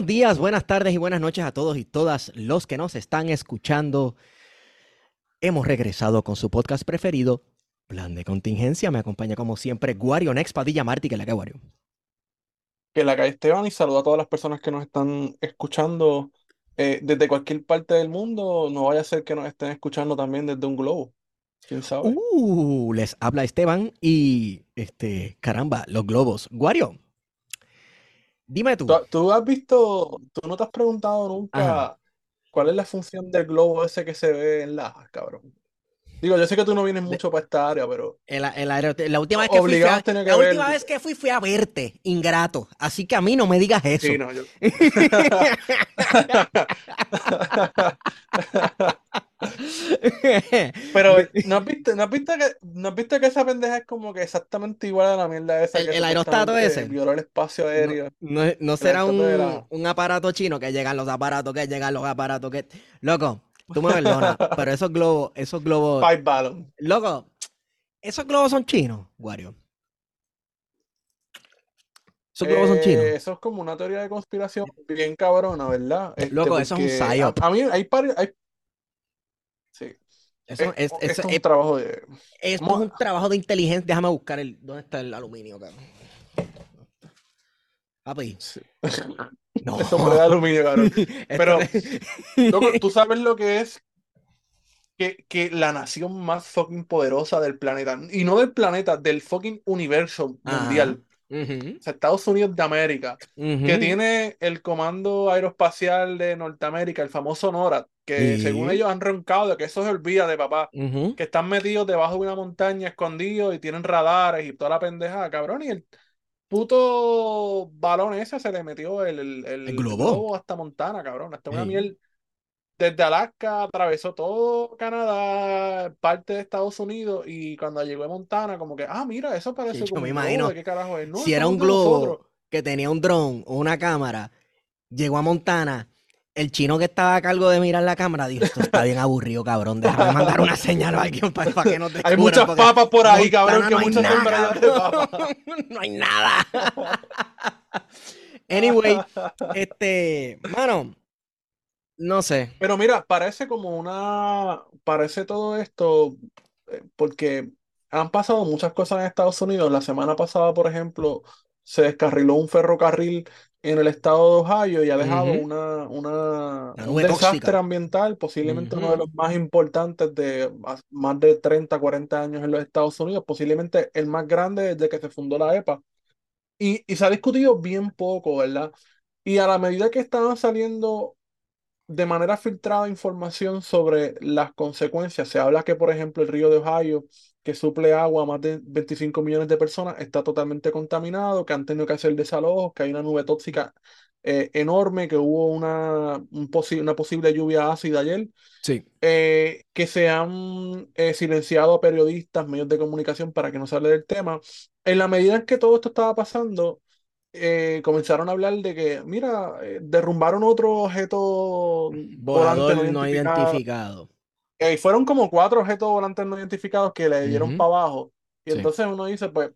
Buenos días, buenas tardes y buenas noches a todos y todas los que nos están escuchando. Hemos regresado con su podcast preferido, Plan de Contingencia. Me acompaña como siempre Guario Nex Padilla Martí, que la que Guario. Que la calle Esteban y saludo a todas las personas que nos están escuchando eh, desde cualquier parte del mundo. No vaya a ser que nos estén escuchando también desde un globo. ¿Quién sabe? Uh, les habla Esteban y este, caramba, los globos. Guario, dime tú. ¿Tú, tú has visto, tú no te has preguntado nunca Ajá. cuál es la función del globo ese que se ve en la, cabrón? Digo, yo sé que tú no vienes De- mucho para esta área, pero El- el la última vez que fui, fui a, que la última vez que fui fui a verte, ingrato. Así que a mí no me digas eso. sí, no, yo. Pero ¿no has visto, no has visto que, no has visto que esa pendeja es como que exactamente igual a la mierda esa El- que el aerostato ese. violó el espacio aéreo? No, no- no será un, la- un aparato chino que llegan los aparatos, que llegan los aparatos, que... Loco, tú me perdonas, pero esos globos, esos globos... Five Ballon. Loco, esos globos son chinos, Wario. Esos globos son Eh, chinos. Eso es como una teoría de conspiración bien cabrona, ¿verdad? Este, Loco, eso es un psyop. A, a mí hay, pari- hay- Eso, es, es, es un es- trabajo de... esto es un trabajo de inteligencia. Déjame buscar el... ¿Dónde está el aluminio, cabrón? Papi, sí. no. Es hombre de aluminio, cabrón. Esto Pero- es- Loco, ¿tú sabes lo que es que, que la nación más fucking poderosa del planeta, y no del planeta, del fucking universo Ajá. mundial, Ujú, o sea, Estados Unidos de América, que tiene el Comando Aeroespacial de Norteamérica, el famoso NORAD, que Sí. según ellos han roncado de que eso se olvida de papá, que están metidos debajo de una montaña escondidos y tienen radares y toda la pendejada, cabrón, y el puto balón ese se le metió el, el, el El globo. hasta Montana, cabrón, hasta una Sí. miel desde Alaska, atravesó todo Canadá, parte de Estados Unidos, y cuando llegó a Montana, como que, ah, mira, eso parece yo como me un globo, imagino, ¿de qué carajo es? No, si era un nosotros. globo que tenía un dron o una cámara, llegó a Montana, el chino que estaba a cargo de mirar la cámara dijo, esto está bien aburrido, cabrón, déjame mandar una señal a alguien para, que nos Hay descubran, muchas papas por ahí, cabrón, que no hay muchas nada, sembradas de papas. no hay nada. Anyway, este, mano, no sé. Pero mira, parece como una, parece todo esto, eh, porque han pasado muchas cosas en Estados Unidos. La semana pasada, por ejemplo, se descarriló un ferrocarril en el estado de Ohio y ha dejado Ujú. una, una, Una un desastre tóxica. ambiental, posiblemente uno de los más importantes de más- más de 30, 40 años en los Estados Unidos, posiblemente el más grande desde que se fundó la EPA. Y, y se ha discutido bien poco, ¿verdad? Y a la medida que estaban saliendo de manera filtrada información sobre las consecuencias. Se habla que, por ejemplo, el río de Ohio, que suple agua a más de 25 millones de personas, está totalmente contaminado, que han tenido que hacer desalojos, que hay una nube tóxica eh, enorme, que hubo una, un posi- una posible lluvia ácida ayer, Sí. eh, que se han eh, silenciado a periodistas, medios de comunicación para que no se hable del tema. En la medida en que todo esto estaba pasando, comenzaron a hablar de que, mira, derrumbaron otro objeto volante Volador no no identificado. identificado. Eh, fueron como cuatro objetos volantes no identificados que le dieron Ujú. para abajo. Y Sí. entonces uno dice, pues,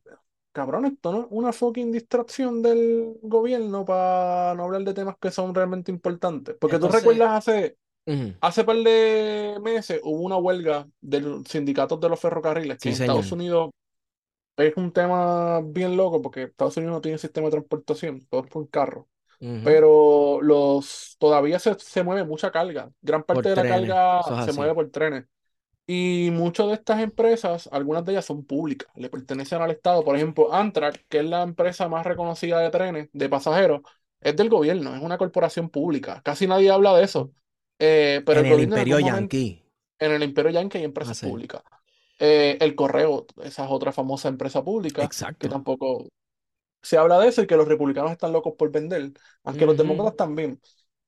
cabrón, esto no es una fucking distracción del gobierno para no hablar de temas que son realmente importantes. Porque tú Entonces- recuerdas hace, Ujú. hace par de meses hubo una huelga de los sindicatos de los ferrocarriles, que Sí, en Estados. Unidos es un tema bien loco porque Estados Unidos no tiene sistema de transportación, todo es por carro. Pero los todavía se, se mueve mucha carga. Gran parte Por de la carga es se mueve por trenes. Y muchas de estas empresas, algunas de ellas son públicas, le pertenecen al Estado. Por ejemplo, Amtrak, que es la empresa más reconocida de trenes, de pasajeros, es del gobierno, es una corporación pública. Casi nadie habla de eso. Eh, pero en el el en Imperio momento- Yankee. en el Imperio Yankee hay empresas Ah, sí. públicas. Eh, el Correo, esa es otra famosa empresa pública, que tampoco se habla de eso y que los republicanos están locos por vender, aunque los Ujú. demócratas también.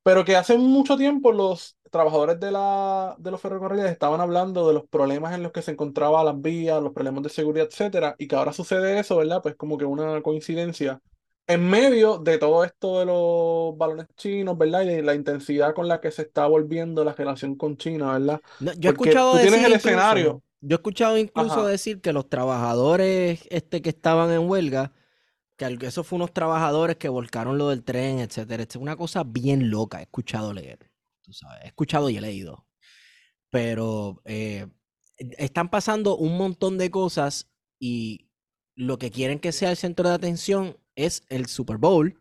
Pero que hace mucho tiempo los trabajadores de, la, de los ferrocarriles estaban hablando de los problemas en los que se encontraban las vías, los problemas de seguridad, etcétera, y que ahora sucede eso, ¿verdad? Pues como que una coincidencia. En medio de todo esto de los balones chinos, ¿verdad? Y de la intensidad con la que se está volviendo la relación con China, ¿verdad? No, yo he Porque escuchado tú tienes decir el incluso- escenario. Yo he escuchado incluso Ajá. decir que los trabajadores este, que estaban en huelga Que eso fue unos trabajadores que volcaron lo del tren, etcétera. Es una cosa bien loca. He escuchado leer. Tú sabes, he escuchado y he leído. Pero eh, están pasando un montón de cosas y lo que quieren que sea el centro de atención es el Super Bowl.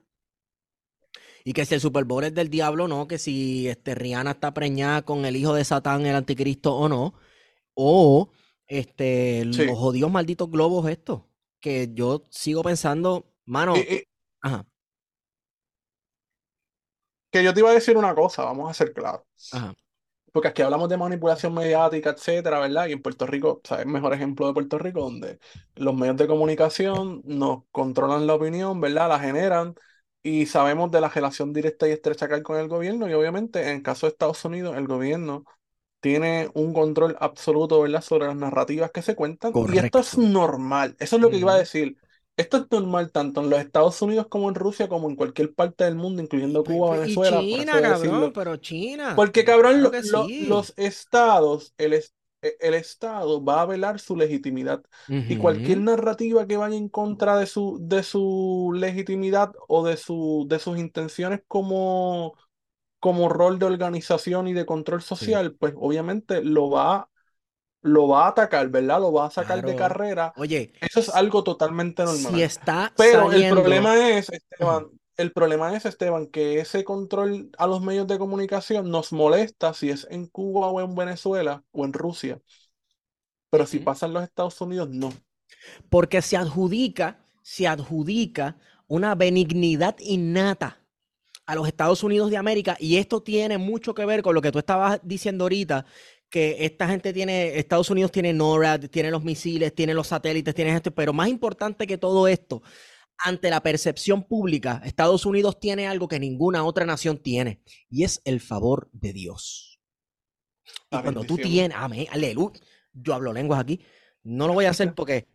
Y que si el Super Bowl es del diablo, no, que si este, Rihanna está preñada con el hijo de Satán, el anticristo o no. O este, los jodidos malditos globos estos. Que yo sigo pensando, mano. ajá. Que yo te iba a decir una cosa, vamos a ser claros. Ajá porque aquí hablamos de manipulación mediática, etcétera, ¿verdad? Y en Puerto Rico, o sea, es el mejor ejemplo de Puerto Rico, donde los medios de comunicación nos controlan la opinión, ¿verdad? La generan y sabemos de la relación directa y estrecha que hay con el gobierno. Y obviamente, en el caso de Estados Unidos, el gobierno tiene un control absoluto, ¿verdad?, sobre las narrativas que se cuentan. Y esto es normal. Eso es lo que iba a decir. Esto es normal tanto en los Estados Unidos como en Rusia, como en cualquier parte del mundo, incluyendo Cuba, Venezuela. China, cabrón, pero China. Porque, cabrón, los estados, el, e, el, Estado va a velar su legitimidad. Y cualquier narrativa que vaya en contra de su, de su legitimidad o de, su, de sus intenciones como, como rol de organización y de control social, pues obviamente lo va lo va a atacar, ¿verdad? Lo va a sacar de carrera. Oye, eso es algo totalmente normal. Si está Pero el problema es, Esteban, el problema es, Esteban, que ese control a los medios de comunicación nos molesta si es en Cuba o en Venezuela o en Rusia. Pero si pasa en los Estados Unidos, no. Porque se adjudica, se adjudica una benignidad innata a los Estados Unidos de América y esto tiene mucho que ver con lo que tú estabas diciendo ahorita que esta gente tiene, Estados Unidos tiene NORAD, tiene los misiles, tiene los satélites, tiene esto, pero más importante que todo esto, ante la percepción pública, Estados Unidos tiene algo que ninguna otra nación tiene, y es el favor de Dios. Y cuando tú tienes, amén, aleluya, yo hablo lenguas aquí, no lo voy a hacer porque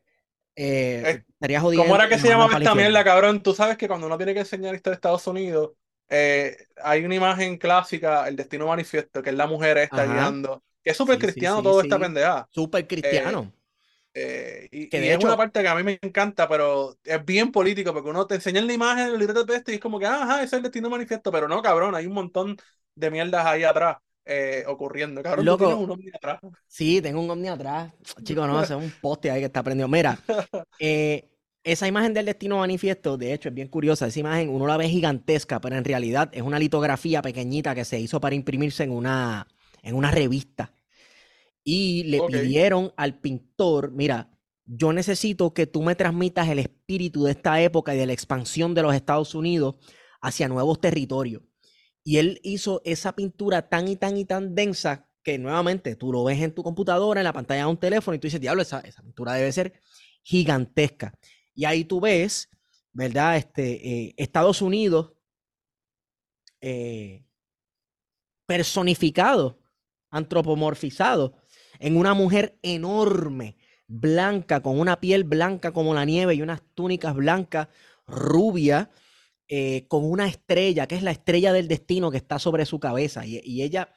eh, estaría jodido. ¿Cómo era que se llamaba esta mierda, cabrón? Tú sabes que cuando uno tiene que enseñar esto de Estados Unidos, eh, hay una imagen clásica, el destino manifiesto, que es la mujer esta guiando que es súper cristiano todo esta pendeja. Súper cristiano. Eh, y, que de es una parte que a mí me encanta, pero es bien político, porque uno te enseña la imagen, el libreto de este, y es como que, ajá, ese es el destino manifiesto, pero no, cabrón, hay un montón de mierdas ahí atrás. Eh, ocurriendo. Cabrón, Loco, tienes un ovni atrás. Sí, tengo un ovni atrás. Chico, no, es un poste ahí que está prendido. Mira, eh, esa imagen del destino manifiesto, de hecho, es bien curiosa. Esa imagen uno la ve gigantesca, pero en realidad es una litografía pequeñita que se hizo para imprimirse en una, en una revista. Y le pidieron al pintor, mira, yo necesito que tú me transmitas el espíritu de esta época y de la expansión de los Estados Unidos hacia nuevos territorios. Y él hizo esa pintura tan y tan y tan densa que nuevamente tú lo ves en tu computadora, en la pantalla de un teléfono y tú dices, diablo, esa, esa pintura debe ser gigantesca. Y ahí tú ves, ¿verdad? Este, eh, Estados Unidos eh, personificado antropomorfizado en una mujer enorme, blanca, con una piel blanca como la nieve y unas túnicas blancas, rubia, eh, con una estrella, que es la estrella del destino que está sobre su cabeza. Y, ella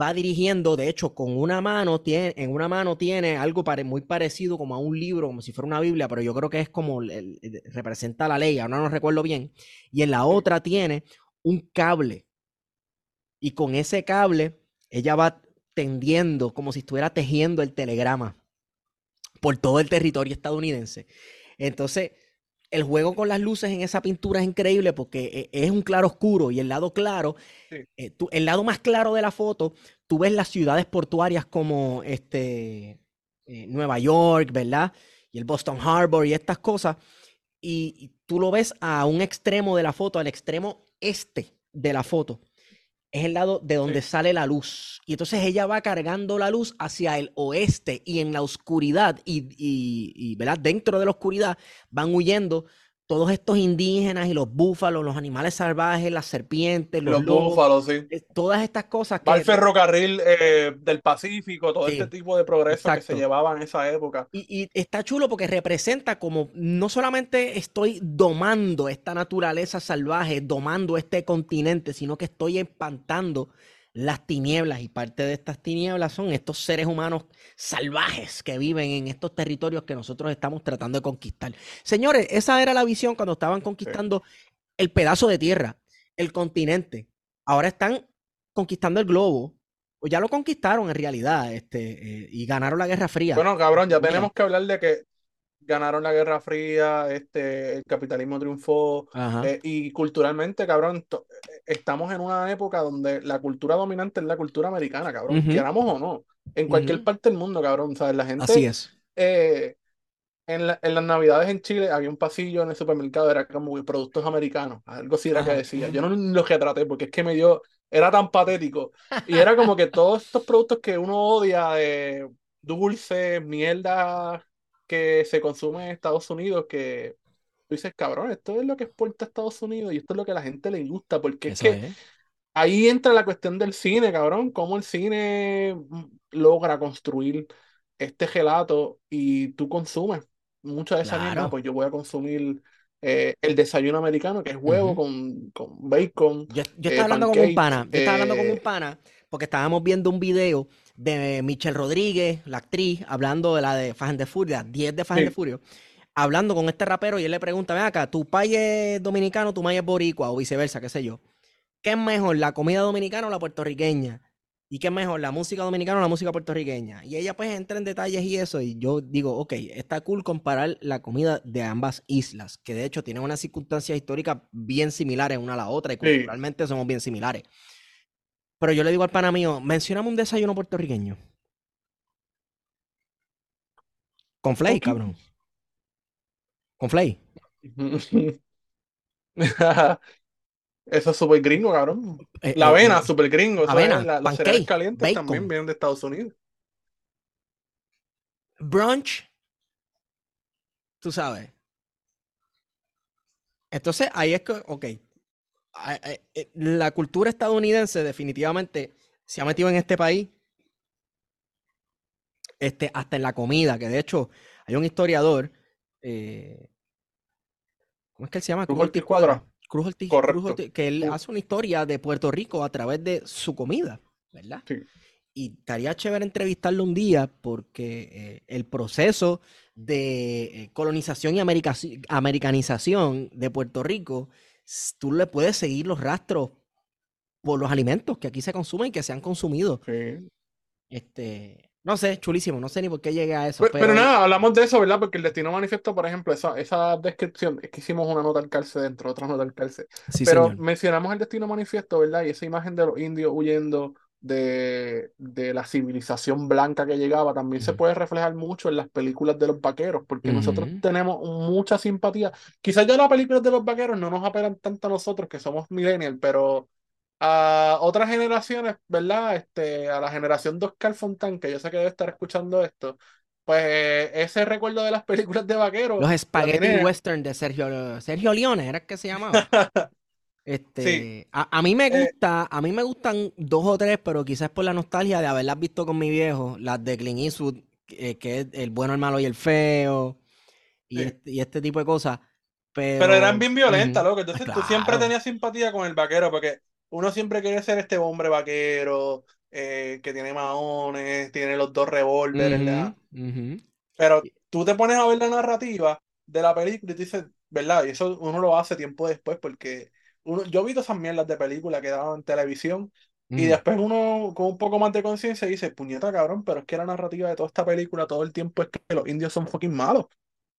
va dirigiendo, de hecho, con una mano, tiene, en una mano tiene algo muy parecido como a un libro, como si fuera una Biblia, pero yo creo que es como, representa la ley, ahora no recuerdo bien. Y en la otra tiene un cable. Y con ese cable ella va tendiendo como si estuviera tejiendo el telegrama por todo el territorio estadounidense. Entonces, el juego con las luces en esa pintura es increíble porque e, es un claro oscuro y el lado claro, eh, el lado más claro de la foto, tú ves las ciudades portuarias como este, eh, Nueva York, ¿verdad? Y el Boston Harbor y estas cosas. y tú lo ves a un extremo de la foto, al extremo este de la foto es el lado de donde sale la luz. Y entonces ella va cargando la luz hacia el oeste y en la oscuridad y, y, ¿verdad? dentro de la oscuridad van huyendo todos estos indígenas y los búfalos, los animales salvajes, las serpientes, los, búfalos, sí. Eh, todas estas cosas que... el ferrocarril eh, del Pacífico, todo este tipo de progreso que se llevaba en esa época. Y, está chulo porque representa como no solamente estoy domando esta naturaleza salvaje, domando este continente, sino que estoy espantando las tinieblas y parte de estas tinieblas son estos seres humanos salvajes que viven en estos territorios que nosotros estamos tratando de conquistar. Señores, esa era la visión cuando estaban conquistando el pedazo de tierra, el continente. Ahora están conquistando el globo. O ya lo conquistaron en realidad, este, eh, y ganaron la Guerra Fría. Bueno, cabrón, ya tenemos que hablar de que ganaron la Guerra Fría, este, el capitalismo triunfó, eh, y culturalmente, cabrón, estamos en una época donde la cultura dominante es la cultura americana, cabrón, queramos o no, en cualquier parte del mundo, cabrón, ¿sabes? La gente... Así es. Eh, en, en, las navidades en Chile había un pasillo en el supermercado, era como productos americanos, algo así era que decía. Yo no lo traté porque es que me dio, era tan patético. Y era como que todos estos productos que uno odia, de dulce, mierda, que se consume en Estados Unidos que tú dices, cabrón, esto es lo que exporta a Estados Unidos y esto es lo que a la gente le gusta, porque es que ahí entra la cuestión del cine, cabrón, cómo el cine mm, logra construir este gelato y tú consumes mucha de esa mierda, pues yo voy a consumir eh, el desayuno americano, que es huevo con, con, bacon. Yo, yo estaba hablando con un pana, yo estaba hablando con un eh, pana, porque estábamos viendo un video de Michelle Rodríguez, la actriz, hablando de la de Fajen de Furia, 10 de Fajen de Furio, hablando con este rapero y él le pregunta, ven acá, ¿tu país es dominicano, tu país es boricua o viceversa, qué sé yo? ¿Qué es mejor, la comida dominicana o la puertorriqueña? ¿Y qué es mejor, la música dominicana o la música puertorriqueña? Y ella pues entra en detalles y eso, y yo digo, ok, está cool comparar la comida de ambas islas, que de hecho tienen unas circunstancias históricas bien similares una a la otra y culturalmente somos bien similares. Pero yo le digo al pana mío, mencioname un desayuno puertorriqueño. Con flay, cabrón. Con flay. Eso es súper gringo, cabrón. Eh, la eh, avena, eh, súper gringo. Avena, la, los cereales calientes también vienen de Estados Unidos. Brunch. Tú sabes. Entonces, ahí es que, ok, eh, la cultura estadounidense definitivamente se ha metido en este país, este, hasta en la comida, que de hecho hay un historiador, eh, ¿cómo es que él se llama? Cruz Ortiz Cuadra. Cruz Ortiz, que él hace una historia de Puerto Rico a través de su comida, ¿verdad? Sí. Y estaría chévere entrevistarlo un día porque eh, el proceso de colonización y americanización de Puerto Rico tú le puedes seguir los rastros por los alimentos que aquí se consumen y que se han consumido. Sí. Este, no sé, chulísimo, no sé ni por qué llegué a eso. Pero, nada, hablamos de eso, ¿verdad? Porque el destino manifiesto, por ejemplo, esa, esa descripción, es que hicimos una nota al cárcel dentro, otra nota al cárcel. Sí, pero mencionamos el destino manifiesto, ¿verdad? Y esa imagen de los indios huyendo de, de la civilización blanca que llegaba también se puede reflejar mucho en las películas de los vaqueros, porque nosotros tenemos mucha simpatía. Quizás ya las películas de los vaqueros no nos apelan tanto a nosotros que somos millennials, pero a otras generaciones, ¿verdad? Este, a la generación de Oscar Fontán, que yo sé que debe estar escuchando esto, pues ese recuerdo de las películas de vaqueros. Los spaghetti western de Sergio, Sergio Leone, ¿era que se llamaba? Este, a, mí me eh, gusta, a mí me gustan dos o tres, pero quizás por la nostalgia de haberlas visto con mi viejo, las de Clint Eastwood, eh, que es el bueno, el malo y el feo, y, este, este, tipo de cosas. Pero, eran bien violentas, loco. Entonces tú siempre tenías simpatía con el vaquero, porque uno siempre quiere ser este hombre vaquero, eh, que tiene maones, tiene los dos revólveres, ¿verdad? Pero tú te pones a ver la narrativa de la película y te dices, ¿verdad? Y eso uno lo hace tiempo después porque yo he visto esas mierdas de películas que daban en televisión y después uno con un poco más de conciencia dice, puñeta cabrón, pero es que la narrativa de toda esta película todo el tiempo es que los indios son fucking malos.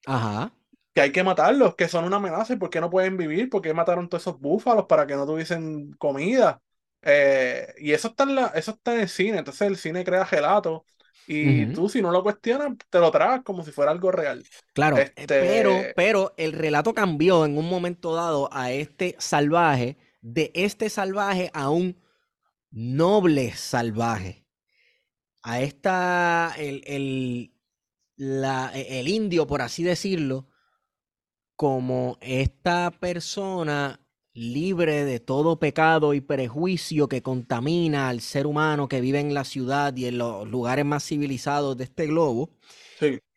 Ajá. Que hay que matarlos, que son una amenaza y por qué no pueden vivir, por qué mataron todos esos búfalos para que no tuviesen comida. Eh, y eso está, en la, eso está en el cine, entonces el cine crea gelato y tú, si no lo cuestionas, te lo tragas como si fuera algo real. Claro, eh, este pero, pero el relato cambió en un momento dado a este salvaje, de este salvaje a un noble salvaje. A esta, el, el, la, el indio, por así decirlo, como esta persona libre de todo pecado y prejuicio que contamina al ser humano que vive en la ciudad y en los lugares más civilizados de este globo.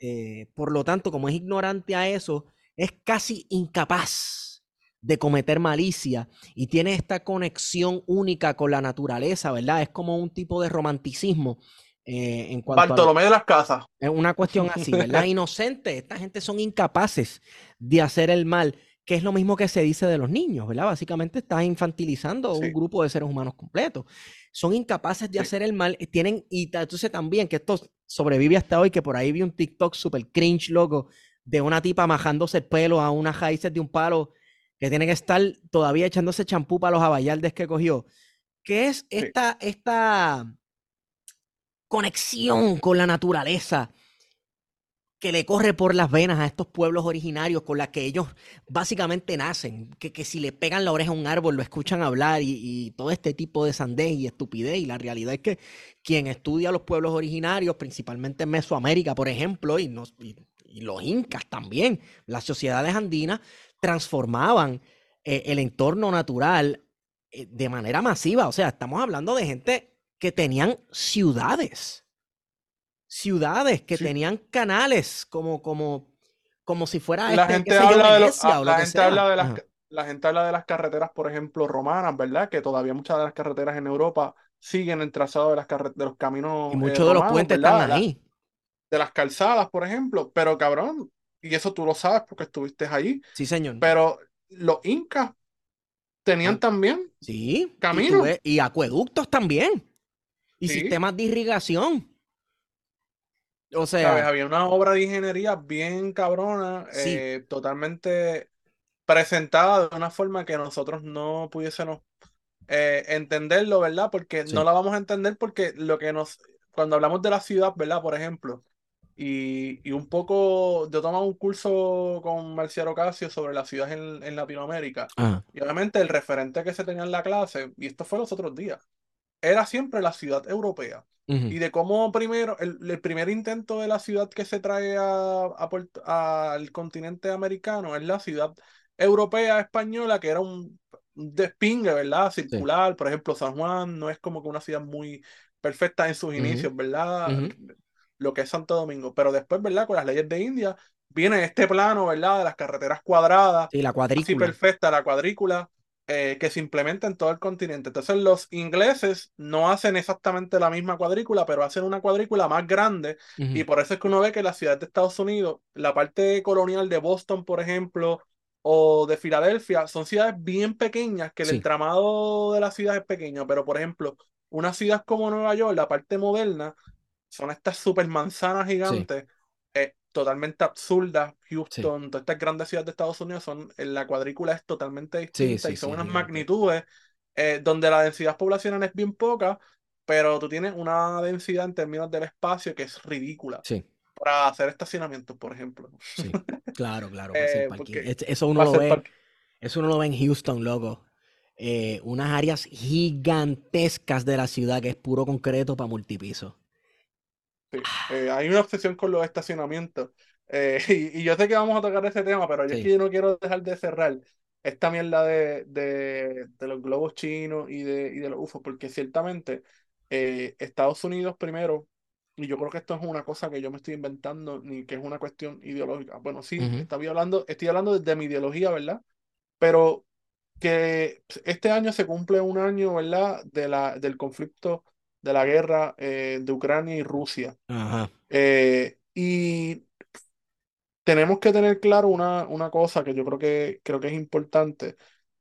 Eh, por lo tanto, como es ignorante a eso, es casi incapaz de cometer malicia y tiene esta conexión única con la naturaleza, ¿verdad? Es como un tipo de romanticismo eh, en cuanto Bartolomé de las Casas. Es una cuestión así, ¿verdad? Inocente. Esta gente son incapaces de hacer el mal, que es lo mismo que se dice de los niños, ¿verdad? Básicamente estás infantilizando un grupo de seres humanos completos. Son incapaces de hacer el mal. Eh, tienen, y entonces también que esto sobrevive hasta hoy, que por ahí vi un TikTok súper cringe, loco, de una tipa majándose el pelo a unas raíces de un palo que tiene que estar todavía echándose champú para los abayaldes que cogió. ¿Qué es esta, esta conexión con la naturaleza que le corre por las venas a estos pueblos originarios con las que ellos básicamente nacen, que, que si le pegan la oreja a un árbol lo escuchan hablar y, todo este tipo de sandez y estupidez. Y la realidad es que quien estudia los pueblos originarios, principalmente en Mesoamérica, por ejemplo, y, los incas también, las sociedades andinas, transformaban eh, el entorno natural eh, de manera masiva. O sea, estamos hablando de gente que tenían ciudades. Ciudades que tenían canales como, como, como si fuera la gente habla de la gente habla de las la gente habla de las carreteras, por ejemplo, romanas, ¿verdad? Que todavía muchas de las carreteras en Europa siguen el trazado de las de los caminos. Y muchos de los puentes están ahí. De las calzadas, por ejemplo. Pero cabrón, y eso tú lo sabes porque estuviste ahí. Sí, señor. Pero los incas tenían ah, también sí, caminos. Y, acueductos también. Y sistemas de irrigación. O sea, había una obra de ingeniería bien cabrona, eh, totalmente presentada de una forma que nosotros no pudiésemos eh, entenderlo, ¿verdad? Porque no la vamos a entender porque lo que nos, cuando hablamos de la ciudad, ¿verdad? Por ejemplo, y, un poco, yo tomaba un curso con Marcial Ocasio sobre la ciudad en, Latinoamérica. Y obviamente el referente que se tenía en la clase, y esto fue los otros días, era siempre la ciudad europea. Y de cómo primero, el, primer intento de la ciudad que se trae a, al continente americano es la ciudad europea española, que era un, despingue, ¿verdad? Circular. Por ejemplo, San Juan no es como que una ciudad muy perfecta en sus inicios, ¿verdad? lo que es Santo Domingo. Pero después, ¿verdad? Con las leyes de India, viene este plano, ¿verdad? De las carreteras cuadradas. Sí, la cuadrícula. perfecta, la cuadrícula, eh, que se implementa en todo el continente. Entonces, los ingleses no hacen exactamente la misma cuadrícula, pero hacen una cuadrícula más grande. Y por eso es que uno ve que las ciudades de Estados Unidos, la parte colonial de Boston, por ejemplo, o de Filadelfia, son ciudades bien pequeñas, que el entramado de la ciudad es pequeño. Pero, por ejemplo, una ciudad como Nueva York, la parte moderna, son estas super manzanas gigantes, totalmente absurdas. Houston, todas estas grandes ciudades de Estados Unidos son, la cuadrícula es totalmente distinta y son unas magnitudes eh, donde la densidad poblacional es bien poca, pero tú tienes una densidad en términos del espacio que es ridícula. Para hacer estacionamientos, por ejemplo. Sí, claro, claro. Eh, eso, uno lo ve, eso uno lo ve en Houston, loco. unas áreas gigantescas de la ciudad que es puro concreto para multipiso. Eh, hay una obsesión con los estacionamientos. Eh, y, yo sé que vamos a tocar ese tema, pero yo es que yo no quiero dejar de cerrar esta mierda de, de, de los globos chinos y de, y de los UFOs, porque ciertamente eh, Estados Unidos primero, y yo creo que esto es una cosa que yo me estoy inventando, ni que es una cuestión ideológica. Bueno, sí, estoy hablando, estoy hablando de mi ideología, ¿verdad? Pero que este año se cumple un año, ¿verdad? De la, del conflicto de la guerra eh, de Ucrania y Rusia. Eh, y tenemos que tener claro una, una cosa que yo creo que, creo que es importante.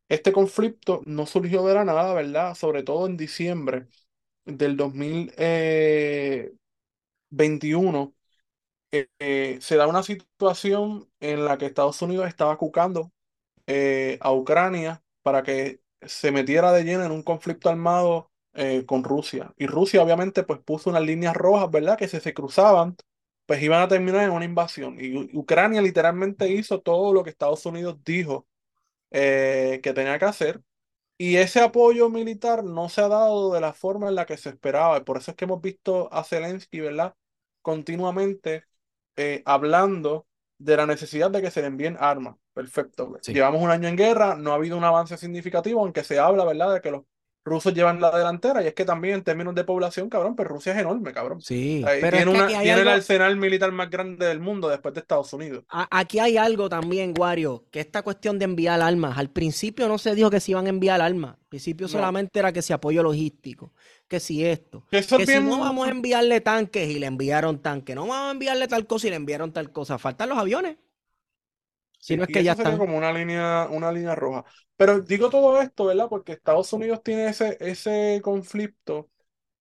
Este conflicto no surgió de la nada, ¿verdad? Sobre todo en diciembre del 2021, eh, se da una situación en la que Estados Unidos estaba cucando a Ucrania para que se metiera de lleno en un conflicto armado eh, con Rusia. Y Rusia obviamente pues puso unas líneas rojas, ¿verdad? Que si se cruzaban, pues iban a terminar en una invasión. Y Ucrania literalmente hizo todo lo que Estados Unidos dijo eh, que tenía que hacer. Y ese apoyo militar no se ha dado de la forma en la que se esperaba. Y por eso es que hemos visto a Zelensky, ¿verdad? Continuamente eh, hablando de la necesidad de que se le envíen armas. Perfecto. Llevamos un año en guerra, no ha habido un avance significativo, aunque se habla, ¿verdad?, de que los rusos llevan la delantera. Y es que también en términos de población, cabrón, pues Rusia es enorme, cabrón. Sí, Ahí pero tiene es que una, tiene el arsenal militar más grande del mundo después de Estados Unidos. A- Aquí hay algo también, Wario, que esta cuestión de enviar armas, al principio no se dijo que se iban a enviar armas, al principio No. solamente era que si apoyo logístico, que si esto, Que eso que si no vamos a enviarle tanques y le enviaron tanques, no vamos a enviarle tal cosa y le enviaron tal cosa, faltan los aviones. Si no es que ya están. como una línea, una línea roja. Pero digo todo esto, ¿verdad? Porque Estados Unidos tiene ese, ese conflicto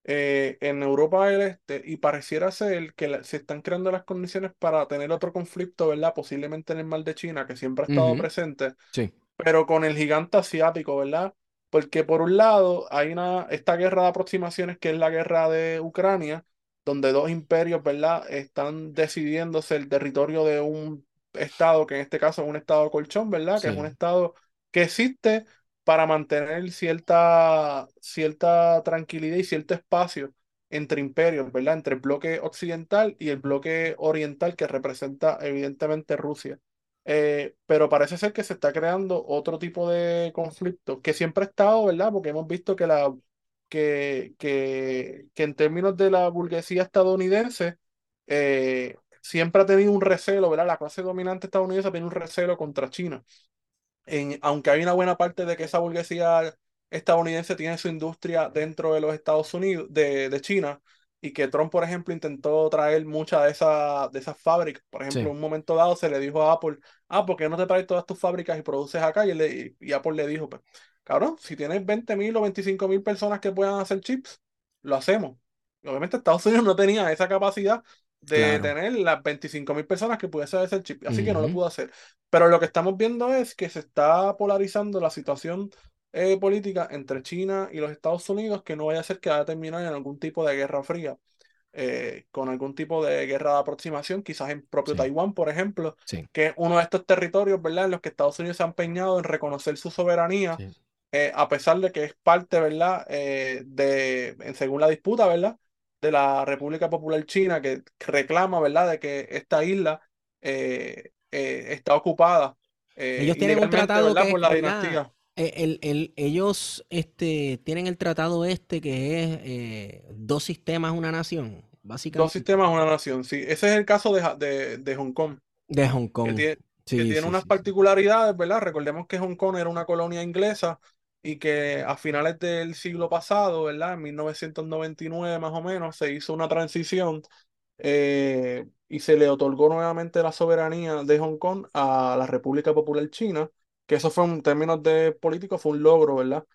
eh, en Europa del Este y pareciera ser que la- se están creando las condiciones para tener otro conflicto, ¿verdad? Posiblemente en el Mar de China, que siempre ha estado Ujú. presente, Sí, pero con el gigante asiático, ¿verdad? Porque por un lado hay una, esta guerra de aproximaciones que es la guerra de Ucrania, donde dos imperios, ¿verdad? Están decidiéndose el territorio de un estado, que en este caso es un estado colchón, ¿verdad? Que es un estado que existe para mantener cierta, cierta tranquilidad y cierto espacio entre imperios, ¿verdad? Entre el bloque occidental y el bloque oriental que representa evidentemente Rusia. Eh, pero parece ser que se está creando otro tipo de conflicto que siempre ha estado, ¿verdad? Porque hemos visto que, la, que, que, que en términos de la burguesía estadounidense, eh, siempre ha tenido un recelo, ¿verdad? La clase dominante estadounidense ha tenido un recelo contra China. En, aunque hay una buena parte de que esa burguesía estadounidense tiene su industria dentro de los Estados Unidos, de, de China, y que Trump, por ejemplo, intentó traer muchas de, esa, de esas fábricas. Por ejemplo, Sí. en un momento dado se le dijo a Apple, ah, ¿por qué no te traes todas tus fábricas y produces acá? Y, le- y Apple le dijo, pues, cabrón, si tienes 20 mil o 25 mil personas que puedan hacer chips, lo hacemos. Y obviamente Estados Unidos no tenía esa capacidad de Claro. tener las 25 mil personas que pudiesen hacer chip, así que no lo pudo hacer. Pero lo que estamos viendo es que se está polarizando la situación eh, política entre China y los Estados Unidos, que no vaya a ser que vaya a terminar en algún tipo de guerra fría, eh, con algún tipo de guerra de aproximación, quizás en propio Sí. Taiwán, por ejemplo, Sí. que es uno de estos territorios, ¿verdad?, en los que Estados Unidos se ha empeñado en reconocer su soberanía, Sí. eh, a pesar de que es parte, ¿verdad?, eh, de, en- según la disputa, ¿verdad?, de la República Popular China, que reclama, ¿verdad?, de que esta isla eh, eh, está ocupada eh, Ellos tienen un tratado ¿verdad?, que por la dinastía. El- el- ellos este, tienen el tratado este que es dos sistemas, una nación, Dos básicamente, sistemas, una nación, sí. Ese es el caso de, de, de Hong Kong, de Hong que Kong. tiene, que tiene sí, unas sí, sí. particularidades, ¿verdad? Recordemos que Hong Kong era una colonia inglesa y que a finales del siglo pasado, ¿verdad? En 1999 más o menos, se hizo una transición eh, y se le otorgó nuevamente la soberanía de Hong Kong a la República Popular China, que eso fue en términos de políticos, fue un logro, ¿verdad?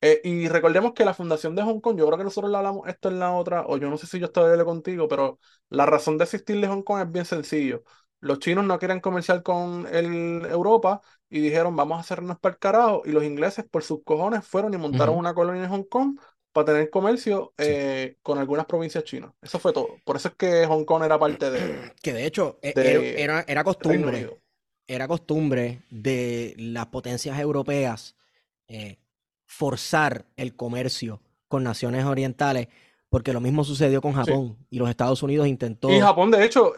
Eh, y recordemos que la fundación de Hong Kong, yo creo que nosotros hablamos esto en la otra, o yo no sé si yo estaba hablando contigo, pero la razón de existir de Hong Kong es bien sencillo. Los chinos no quieren comerciar con el Europa y dijeron vamos a hacernos para el carajo. Y los ingleses, por sus cojones, fueron y montaron una colonia en Hong Kong para tener comercio Sí. eh, con algunas provincias chinas. Eso fue todo. Por eso es que Hong Kong era parte de, Que de hecho e- de era, era, costumbre, era costumbre de las potencias europeas eh, forzar el comercio con naciones orientales, porque lo mismo sucedió con Sí. Japón y los Estados Unidos Y intentó. Japón, de hecho,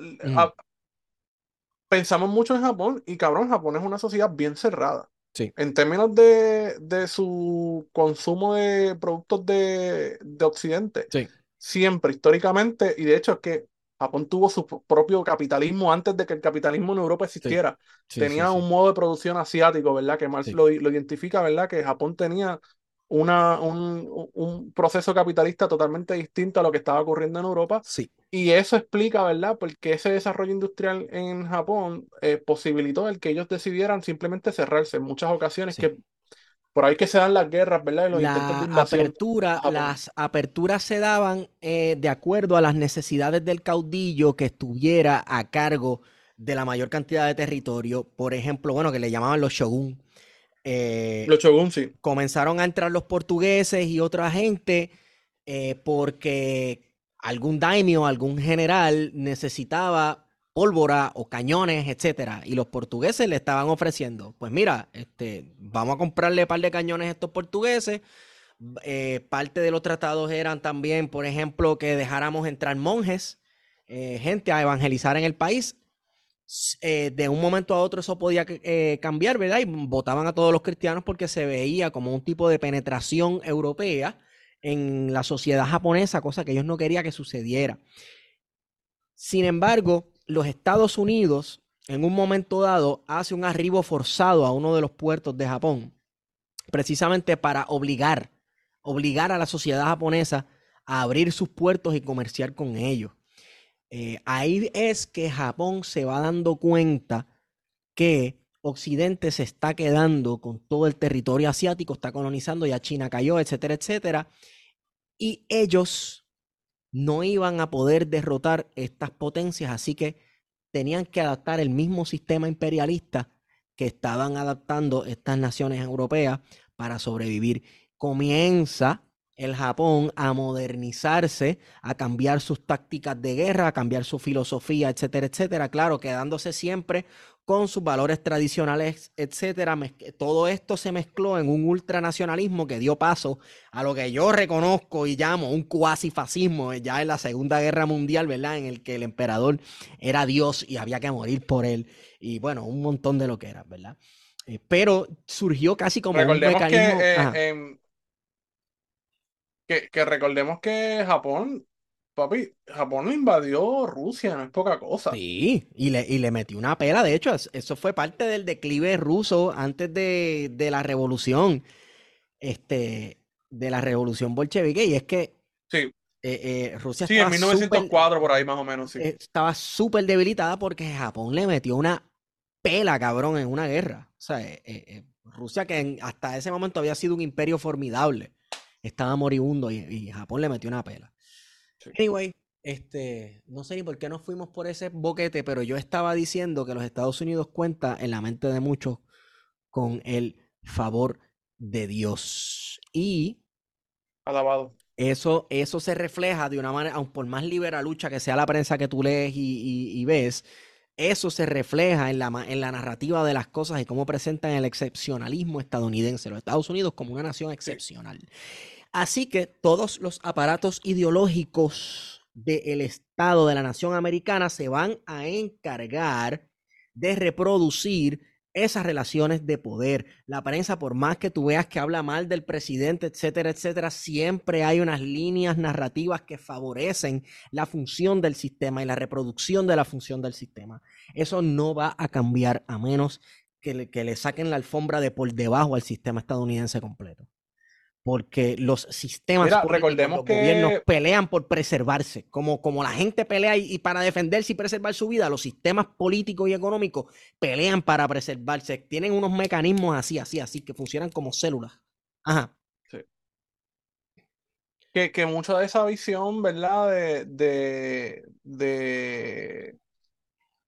pensamos mucho en Japón y cabrón, Japón es una sociedad bien cerrada. Sí, En términos de, de su consumo de productos de, de Occidente, sí, siempre, históricamente, y de hecho es que Japón tuvo su propio capitalismo antes de que el capitalismo en Europa existiera. sí, sí, Tenía sí, un modo de producción asiático, ¿verdad? Que Marx lo, lo identifica, ¿verdad? Que Japón tenía una, un, un proceso capitalista totalmente distinto a lo que estaba ocurriendo en Europa. sí, Y eso explica, ¿verdad? Porque ese desarrollo industrial en Japón eh, posibilitó el que ellos decidieran simplemente cerrarse en muchas ocasiones, sí. que por ahí que se dan las guerras, ¿verdad? Y los intentos de La invasión apertura, las aperturas se daban eh, de acuerdo a las necesidades del caudillo que estuviera a cargo de la mayor cantidad de territorio. Por ejemplo, bueno, que le llamaban los shogun. Eh, Los shogun, sí. comenzaron a entrar los portugueses y otra gente eh, porque algún daimio, algún general necesitaba pólvora o cañones, etcétera, y los portugueses le estaban ofreciendo, pues mira, este, vamos a comprarle un par de cañones a estos portugueses. Eh, parte de los tratados eran también, por ejemplo, que dejáramos entrar monjes, eh, gente a evangelizar en el país. Eh, de un momento a otro eso podía eh, cambiar, ¿verdad? Y votaban a todos los cristianos porque se veía como un tipo de penetración europea en la sociedad japonesa, cosa que ellos no querían que sucediera. Sin embargo, los Estados Unidos en un momento dado hace un arribo forzado a uno de los puertos de Japón, precisamente para obligar, obligar a la sociedad japonesa a abrir sus puertos y comerciar con ellos. Eh, ahí es que Japón se va dando cuenta que Occidente se está quedando con todo el territorio asiático, está colonizando, ya China cayó, etcétera, etcétera. Y ellos no iban a poder derrotar estas potencias, así que tenían que adaptar el mismo sistema imperialista que estaban adaptando estas naciones europeas para sobrevivir. Comienza el Japón a modernizarse, a cambiar sus tácticas de guerra, a cambiar su filosofía, etcétera, etcétera. Claro, quedándose siempre con sus valores tradicionales, etcétera. Todo esto se mezcló en un ultranacionalismo que dio paso a lo que yo reconozco y llamo un cuasi fascismo ya en la Segunda Guerra Mundial, ¿verdad? En el que el emperador era Dios y había que morir por él. Y bueno, un montón de lo que era, ¿verdad? Eh, pero surgió casi como un mecanismo. Eh, que, recordemos que Japón, papi, Japón invadió Rusia, no es poca cosa. Sí, y le, y le metió una pela. De hecho, eso fue parte del declive ruso antes de, la revolución, este, de la revolución bolchevique. Y es que sí. Eh, eh, Rusia sí, en 1904 por ahí más o menos. Sí. Estaba súper debilitada porque Japón le metió una pela, cabrón, en una guerra. O sea, eh, Rusia que hasta ese momento había sido un imperio formidable estaba moribundo y, Japón le metió una pela. Anyway, este, no sé ni por qué nos fuimos por ese boquete, pero yo estaba diciendo que los Estados Unidos cuenta en la mente de muchos con el favor de Dios. Y alabado. Eso, eso se refleja de una manera, aun por más liberalucha que sea la prensa que tú lees y ves, eso se refleja en la, en la narrativa de las cosas y cómo presentan el excepcionalismo estadounidense, los Estados Unidos como una nación excepcional. Así que todos los aparatos ideológicos del Estado de la nación americana se van a encargar de reproducir esas relaciones de poder. La prensa, por más que tú veas que habla mal del presidente, etcétera, etcétera, siempre hay unas líneas narrativas que favorecen la función del sistema y la reproducción de la función del sistema. Eso no va a cambiar a menos que le, que le saquen la alfombra de por debajo al sistema estadounidense completo porque los sistemas Mira, recordemos los gobiernos pelean por preservarse, como, como la gente pelea y, para defenderse y preservar su vida, los sistemas políticos y económicos pelean para preservarse, tienen unos mecanismos así, así, así, que funcionan como células. Ajá. Sí. Que, que mucho de esa visión, ¿verdad? De, de, de,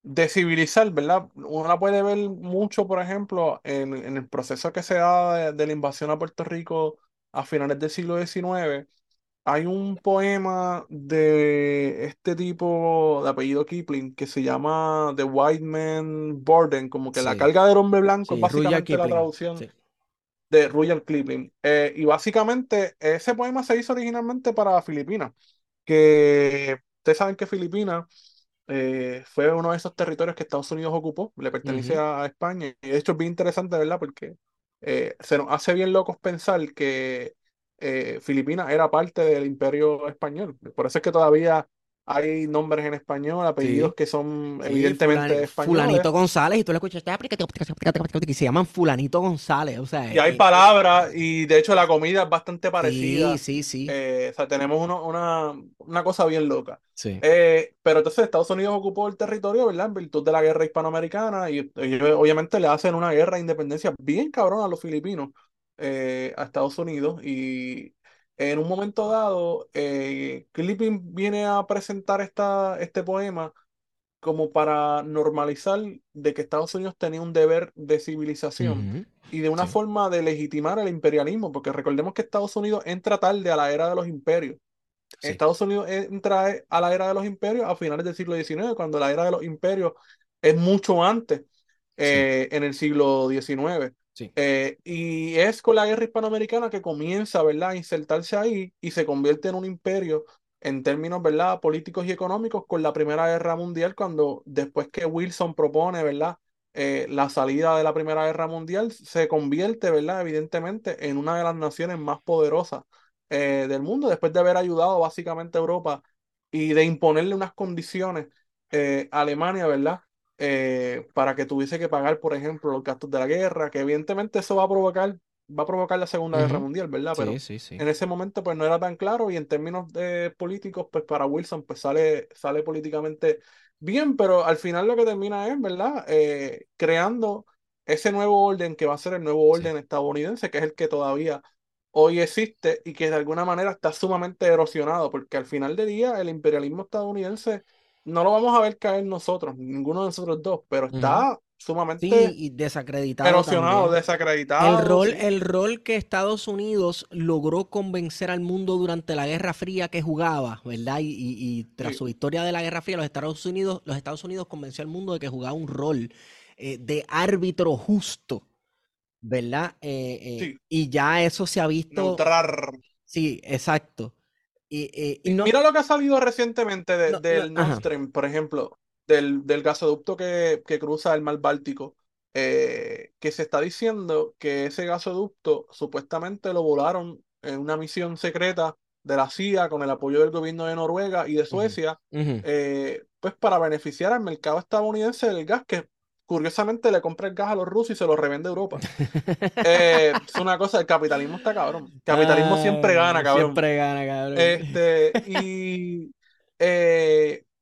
de civilizar, ¿verdad? Uno la puede ver mucho, por ejemplo, en, en el proceso que se da de la invasión a Puerto Rico a finales del siglo XIX, hay un poema de este tipo de apellido Kipling que se llama The White Man Burden, como que la carga del hombre blanco, es básicamente la traducción de Rudyard Kipling. Eh, y básicamente ese poema se hizo originalmente para Filipinas, que ustedes saben que Filipinas eh, fue uno de esos territorios que Estados Unidos ocupó, le pertenece a, España. Y de hecho es bien interesante, ¿verdad? Porque eh, se nos hace bien locos pensar que eh, Filipinas era parte del imperio español. Por eso es que todavía hay nombres en español, apellidos que son evidentemente españoles. Fulanito González, y tú lo escuchaste, y se llaman Fulanito González. O sea, y hay eh, palabras, y de hecho la comida es bastante parecida. Sí, sí, sí. Eh, o sea, tenemos una, una, cosa bien loca. Sí. Eh, pero entonces Estados Unidos ocupó el territorio, ¿verdad? En virtud de la guerra hispanoamericana, y obviamente le hacen una guerra de independencia bien cabrón a los filipinos, a Estados Unidos, y en un momento dado, eh, Clipping viene a presentar esta, este poema como para normalizar de que Estados Unidos tenía un deber de civilización y de una forma de legitimar el imperialismo, porque recordemos que Estados Unidos entra tarde a la era de los imperios. Estados Unidos entra a la era de los imperios a finales del siglo XIX, cuando la era de los imperios es mucho antes, eh, en el siglo XIX. Eh, y es con la guerra hispanoamericana que comienza, ¿verdad?, a insertarse ahí y se convierte en un imperio en términos, ¿verdad?, políticos y económicos con la Primera Guerra Mundial, cuando después que Wilson propone, ¿verdad?, eh, la salida de la Primera Guerra Mundial, se convierte, ¿verdad?, evidentemente en una de las naciones más poderosas eh, del mundo, después de haber ayudado básicamente a Europa y de imponerle unas condiciones a Alemania, ¿verdad?, para que tuviese que pagar, por ejemplo, los gastos de la guerra, que evidentemente eso va a provocar va a provocar la Segunda Guerra Mundial, ¿verdad? Pero en ese momento pues no era tan claro y en términos de políticos pues para Wilson pues sale, sale políticamente bien, pero al final lo que termina es, ¿verdad? Eh, creando ese nuevo orden que va a ser el nuevo orden estadounidense, que es el que todavía hoy existe y que de alguna manera está sumamente erosionado, porque al final del día el imperialismo estadounidense no lo vamos a ver caer nosotros, ninguno de nosotros dos, pero está sumamente sí, y desacreditado. Erosionado, desacreditado. El rol, el rol que Estados Unidos logró convencer al mundo durante la Guerra Fría que jugaba, ¿verdad? Y, tras su victoria de la Guerra Fría, los Estados Unidos, los Estados Unidos convenció al mundo de que jugaba un rol eh, de árbitro justo, ¿verdad? Eh, eh, y ya eso se ha visto. Neutrar. Sí, exacto. Y, Mira lo que ha salido recientemente del Nord Stream, por ejemplo del, del gasoducto que, que, cruza el mar Báltico, eh, que se está diciendo que ese gasoducto supuestamente lo volaron en una misión secreta de la CIA con el apoyo del gobierno de Noruega y de Suecia, eh, pues para beneficiar al mercado estadounidense del gas, que curiosamente le compra el gas a los rusos y se lo revende a Europa. Eh, es una cosa, el capitalismo está cabrón. El capitalismo siempre gana, ah, cabrón. Siempre gana, cabrón. Este, y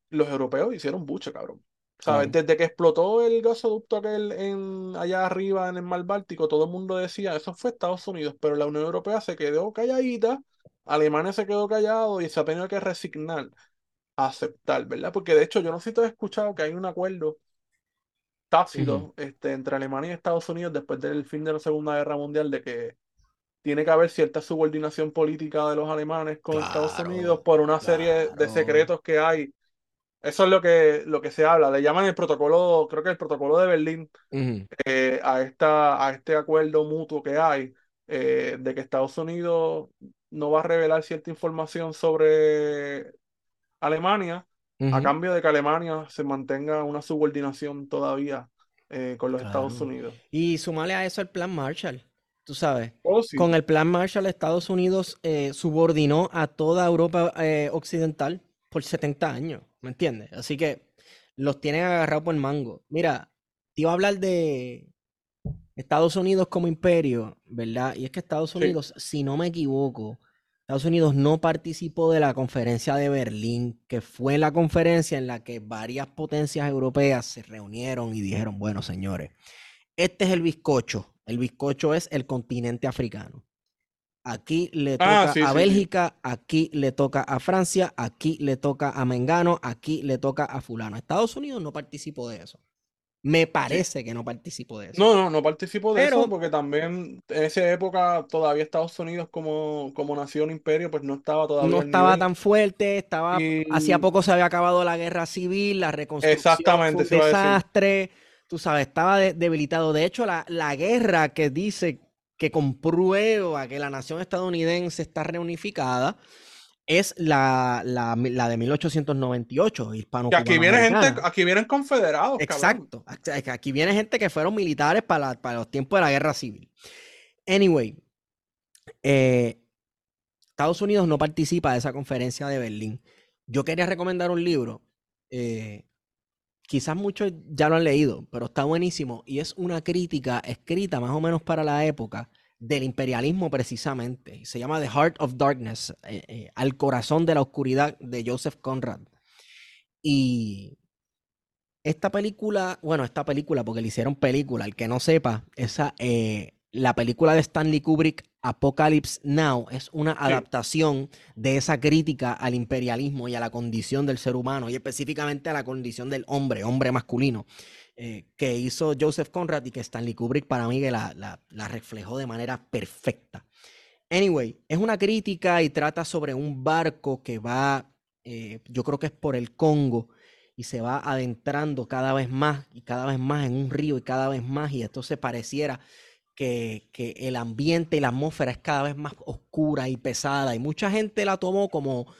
los europeos hicieron bucha, cabrón. ¿Sabes? Desde que explotó el gasoducto aquel en, allá arriba en el mar Báltico, todo el mundo decía, eso fue Estados Unidos, pero la Unión Europea se quedó calladita, Alemania se quedó callado y se ha tenido que resignar a aceptar, ¿verdad? Porque de hecho yo no sé si te has escuchado que hay un acuerdo tácito este, entre Alemania y Estados Unidos después del fin de la Segunda Guerra Mundial de que tiene que haber cierta subordinación política de los alemanes con Estados Unidos por una serie de secretos que hay. Eso es lo que, lo que se habla. Le llaman el protocolo, creo que el protocolo de Berlín, eh, a, esta, a este acuerdo mutuo que hay eh, de que Estados Unidos no va a revelar cierta información sobre Alemania a cambio de que Alemania se mantenga una subordinación todavía eh, con los Estados Unidos. Y sumarle a eso el plan Marshall. Tú sabes, oh, con el plan Marshall Estados Unidos subordinó a toda Europa occidental por 70 años. ¿me entiendes? Así que los tienen agarrados por el mango. Mira, te iba a hablar de Estados Unidos como imperio, ¿verdad? Y es que Estados Unidos, si no me equivoco, Estados Unidos no participó de la conferencia de Berlín, que fue la conferencia en la que varias potencias europeas se reunieron y dijeron, bueno, señores, este es el bizcocho. El bizcocho es el continente africano. Aquí le ah, toca a Bélgica, aquí le toca a Francia, aquí le toca a Mengano, aquí le toca a fulano. Estados Unidos no participó de eso. Me parece que no participó de eso. No, no, no participó de eso porque también en esa época todavía Estados Unidos como, como nación imperio pues no estaba todavía. No estaba tan fuerte, estaba hacía poco se había acabado la guerra civil, la reconstrucción Exactamente, fue un desastre, tú sabes, estaba debilitado. De hecho, la, la guerra que dice que comprueba que la nación estadounidense está reunificada es la, la, de 1898, hispano aquí viene gente, aquí vienen confederados. Exacto, aquí viene gente que fueron militares para, para los tiempos de la guerra civil. Anyway, eh, Estados Unidos no participa de esa conferencia de Berlín. Yo quería recomendar un libro eh, quizás muchos ya lo han leído, pero está buenísimo y es una crítica escrita más o menos para la época del imperialismo precisamente. Se llama The Heart of Darkness, eh, eh, al corazón de la oscuridad de Joseph Conrad. Y esta película, bueno, esta película, porque le hicieron película, el que no sepa, esa, eh, la película de Stanley Kubrick, Apocalypse Now, es una adaptación de esa crítica al imperialismo y a la condición del ser humano, y específicamente a la condición del hombre, hombre masculino, eh, que hizo Joseph Conrad y que Stanley Kubrick para mí que la, la, reflejó de manera perfecta. Anyway, es una crítica y trata sobre un barco que va, eh, yo creo que es por el Congo, y se va adentrando cada vez más y cada vez más en un río y cada vez más, y esto se pareciera que, el ambiente y la atmósfera es cada vez más oscura y pesada y mucha gente la tomó como,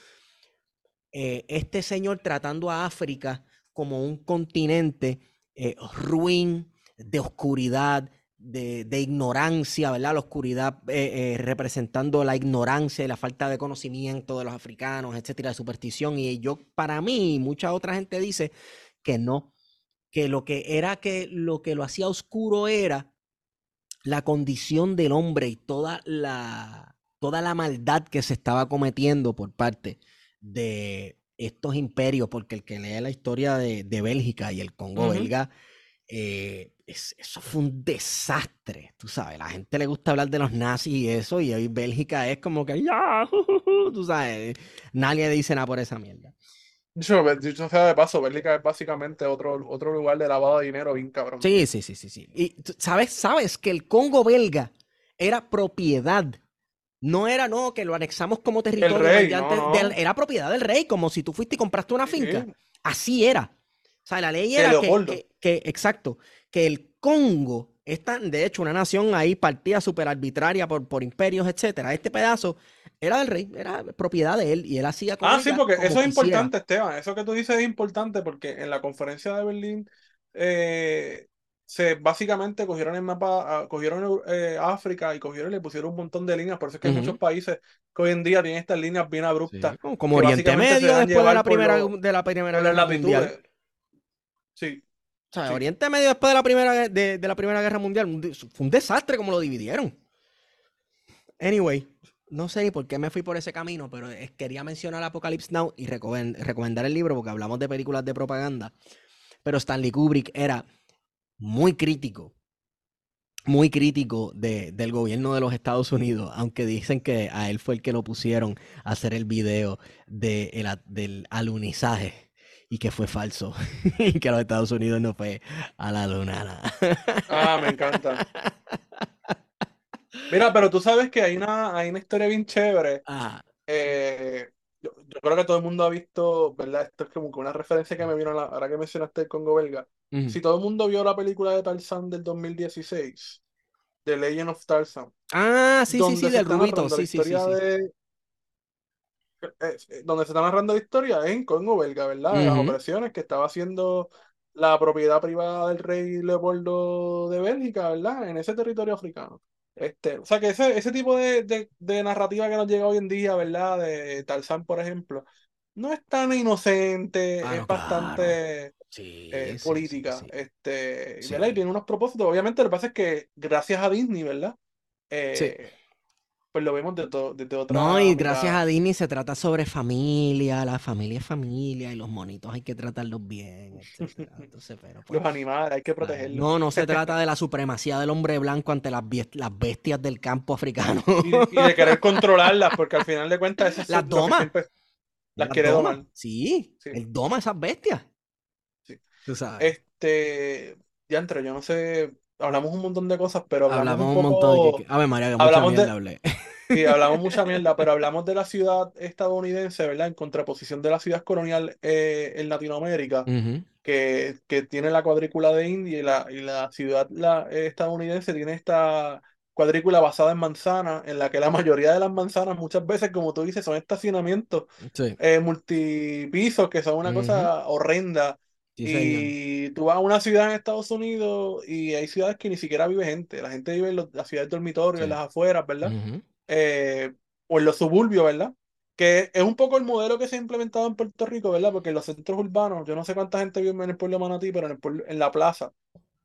eh, este señor tratando a África como un continente eh, ruin, de oscuridad, de, de, ignorancia, ¿verdad? La oscuridad eh, representando la ignorancia y la falta de conocimiento de los africanos, etcétera, de superstición. Y yo, para mí, mucha otra gente dice que no, que lo que era que lo que lo hacía oscuro era la condición del hombre y toda la, toda la maldad que se estaba cometiendo por parte de estos imperios, porque el que lee la historia de, Bélgica y el Congo belga, eh, eso fue un desastre, tú sabes, la gente le gusta hablar de los nazis y eso, y hoy Bélgica es como que ya, tú sabes, nadie dice nada por esa mierda. Dicho, sea de paso, Bélgica es básicamente otro, otro lugar de lavado de dinero bien cabrón. Sí, sí, sí, sí, sí. Y sabes, sabes que el Congo belga era propiedad no era, no, que lo anexamos como territorio. Rey, era propiedad del rey, como si tú fuiste y compraste una finca. Así era. O sea, la ley era que, exacto, que el Congo, esta, de hecho, una nación ahí partida súper arbitraria por, por imperios, etcétera. Este pedazo era del rey, era propiedad de él y él hacía Ah, sí, porque eso es importante, Esteban. Eso que tú dices es importante porque en la conferencia de Berlín eh, se básicamente cogieron el mapa, ah, cogieron eh, África y cogieron y le pusieron un montón de líneas. Por eso es que hay muchos países que hoy en día tienen estas líneas bien abruptas. como Oriente Medio después de la primera, de la primera guerra mundial. Sí. O sea, Oriente Medio después de la primera de, la primera guerra mundial fue un desastre como lo dividieron. Anyway, no sé ni por qué me fui por ese camino, pero quería mencionar Apocalypse Now y recomendar el libro porque hablamos de películas de propaganda. Pero Stanley Kubrick era muy crítico, muy crítico de, del gobierno de los Estados Unidos, aunque dicen que a él fue el que lo pusieron a hacer el video de del alunizaje y que fue falso y que los Estados Unidos no fue a la luna. Ah, me encanta. Mira, pero tú sabes que hay una, hay una historia bien chévere. Ah. Eh, yo, creo que todo el mundo ha visto, ¿verdad? Esto es como una referencia que me vino ahora que mencionaste el Congo belga. Si todo el mundo vio la película de Tarzan del 2016, The Legend of Tarzan. Ah, sí, sí, sí, del rubito, sí, sí, sí, eh, eh, donde se está narrando la historia en Congo belga, ¿verdad? Las operaciones que estaba haciendo la propiedad privada del rey Leopoldo de Bélgica, ¿verdad? En ese territorio africano. Este, o sea que ese, ese tipo de, de, narrativa que nos llega hoy en día, ¿verdad? De Tarzán, por ejemplo, no es tan inocente, ah, es bastante eh, política. Este, y tiene unos propósitos. Obviamente, lo que pasa es que gracias a Disney, ¿verdad? Eh, pues lo vemos desde de, otra No, y gracias a Disney se trata sobre familia, la familia es familia y los monitos hay que tratarlos bien, Entonces, pero, pues, los animales hay que protegerlos. No, no se trata de la supremacía del hombre blanco ante las, las bestias del campo africano. Y, de querer controlarlas, porque al final de cuentas esas las doma. las, quiere domar. Sí, sí, él doma esas bestias. Sí. Tú sabes. Este, ya entre, yo no sé, hablamos un montón de cosas, pero hablamos, un, montón de... A ver, María, que mucha mierda hablé. Sí, hablamos mucha mierda, pero hablamos de la ciudad estadounidense, ¿verdad? En contraposición de la ciudad colonial eh, en Latinoamérica, que, que, tiene la cuadrícula de India y la, y la ciudad la, estadounidense tiene esta cuadrícula basada en manzanas, en la que la mayoría de las manzanas muchas veces, como tú dices, son estacionamientos eh, multipisos, que son una cosa horrenda y tú vas a una ciudad en Estados Unidos y hay ciudades que ni siquiera vive gente. La gente vive en las ciudades dormitorios, en las afueras, ¿verdad? Eh, o en los suburbios, ¿verdad? Que es un poco el modelo que se ha implementado en Puerto Rico, ¿verdad? Porque en los centros urbanos, yo no sé cuánta gente vive en el pueblo de Manatí, pero en, el en la plaza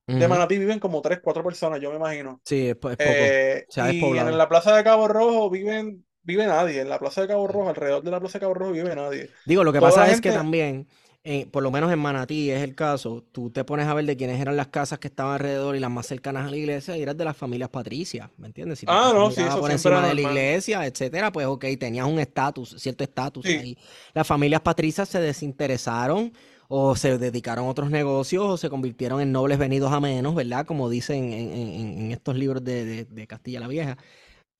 de Manatí viven como 3, 4 personas, yo me imagino. Sí, es, poco. Eh, y en la plaza de Cabo Rojo viven vive nadie. En la plaza de Cabo Rojo, alrededor de la plaza de Cabo Rojo, vive nadie. Digo, lo que pasa es que también eh, por lo menos en Manatí es el caso, tú te pones a ver de quiénes eran las casas que estaban alrededor y las más cercanas a la iglesia y eras de las familias patricias, ¿me entiendes? Si ah, no, sí, por encima de la iglesia, etcétera, pues ok, tenías un estatus, cierto estatus ahí. Las familias patricias se desinteresaron o se dedicaron a otros negocios o se convirtieron en nobles venidos a menos, ¿verdad? Como dicen en, estos libros de, Castilla la Vieja.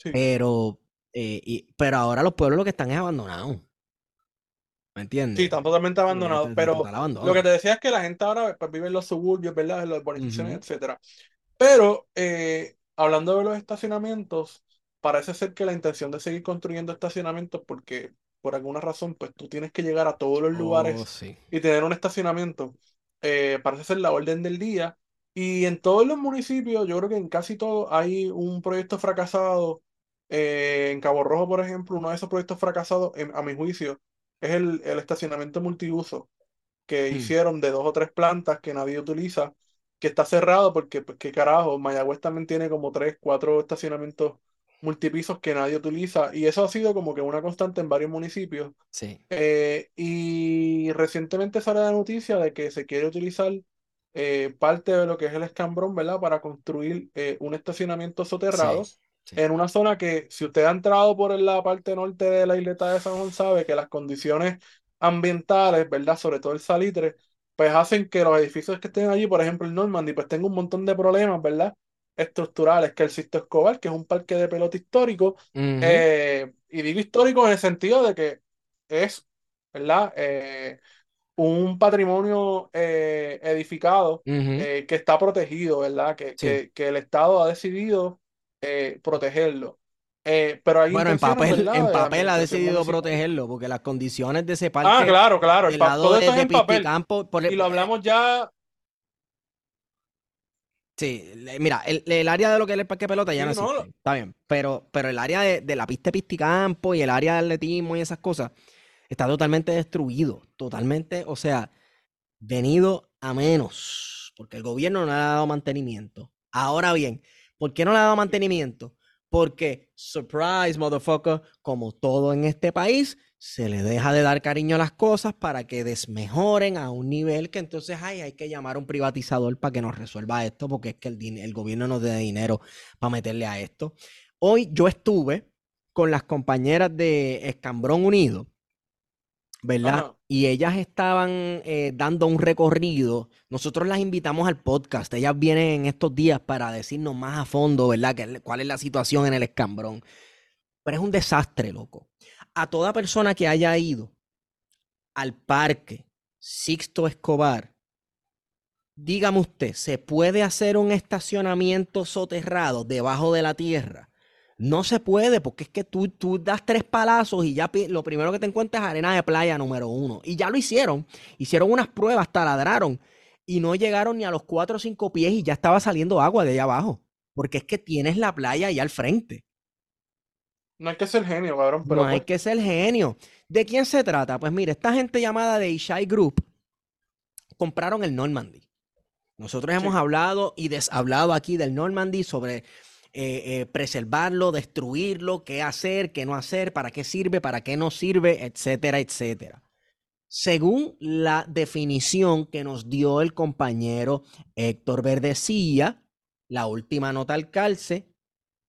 Pero, eh, pero ahora los pueblos lo que están es abandonados. ¿Me entiendes? Sí, están totalmente abandonados. pero lo que te decía es que la gente ahora pues, vive en los suburbios, ¿verdad? En las urbanizaciones, etcétera. Pero eh, hablando de los estacionamientos, parece ser que la intención de seguir construyendo estacionamientos, porque por alguna razón, pues tú tienes que llegar a todos los Oh, lugares sí. y tener un estacionamiento, eh, parece ser la orden del día. Y en todos los municipios, yo creo que en casi todos hay un proyecto fracasado. Eh, en Cabo Rojo, por ejemplo, uno de esos proyectos fracasados, en- a mi juicio, es el, el estacionamiento multiuso que Hmm. hicieron de dos o tres plantas que nadie utiliza, que está cerrado porque, pues, qué carajo, Mayagüez también tiene como tres, cuatro estacionamientos multipisos que nadie utiliza y eso ha sido como que una constante en varios municipios. Sí. Eh, y recientemente sale la noticia de que se quiere utilizar eh, parte de lo que es el escambrón, ¿verdad? Para construir eh, un estacionamiento soterrado Sí, sí. en una zona que, si usted ha entrado por la parte norte de la isleta de San Juan, sabe que las condiciones ambientales, ¿verdad? Sobre todo el salitre, pues hacen que los edificios que estén allí, por ejemplo el Normandy, pues tenga un montón de problemas, ¿verdad? Estructurales, que el Sisto Escobar, que es un parque de pelota histórico, eh, y digo histórico en el sentido de que es, ¿verdad? Eh, un patrimonio eh, edificado que está protegido, ¿verdad? Que, Sí. que, que el Estado ha decidido eh, protegerlo. Eh, pero hay Bueno, en papel, en papel ha decidido municipal. protegerlo, porque las condiciones de ese Ah, parque, claro, claro. el lado todo de, de en papel. Por- Y lo hablamos ya. Sí, mira, el, el área de lo que es el parque de pelota ya Sí, no existe, está bien, pero, pero el área de, de la pista de pisticampo y el área de atletismo y esas cosas está totalmente destruido, totalmente, o sea, venido a menos, porque el gobierno no le ha dado mantenimiento. Ahora bien, ¿por qué no le ha dado mantenimiento? Porque, surprise, motherfucker, como todo en este país, se le deja de dar cariño a las cosas para que desmejoren a un nivel que entonces ay, hay que llamar a un privatizador para que nos resuelva esto, porque es que el, el gobierno nos dé dinero para meterle a esto. Hoy yo estuve con las compañeras de Escambrón Unido, ¿verdad? Ajá. Y ellas estaban eh, dando un recorrido. Nosotros las invitamos al podcast. Ellas vienen en estos días para decirnos más a fondo, ¿verdad? Que- cuál es la situación en el escambrón. Pero es un desastre, loco. A toda persona que haya ido al parque Sixto Escobar, dígame usted, ¿se puede hacer un estacionamiento soterrado debajo de la tierra? No se puede, porque es que tú, tú das tres palazos y ya lo primero que te encuentras es arena de playa número uno. Y ya lo hicieron. Hicieron unas pruebas, taladraron y no llegaron ni a los cuatro o cinco pies y ya estaba saliendo agua de allá abajo. Porque es que tienes la playa ahí al frente. No hay que ser genio, cabrón, pero No hay pues, que ser genio. ¿De quién se trata? Pues mire, esta gente llamada de Ishai Group compraron el Normandy. Nosotros hemos Sí. hablado y deshablado aquí del Normandy sobre eh, eh, preservarlo, destruirlo, qué hacer, qué no hacer, para qué sirve, para qué no sirve, etcétera, etcétera. Según la definición que nos dio el compañero Héctor Verdecilla, la última nota al calce,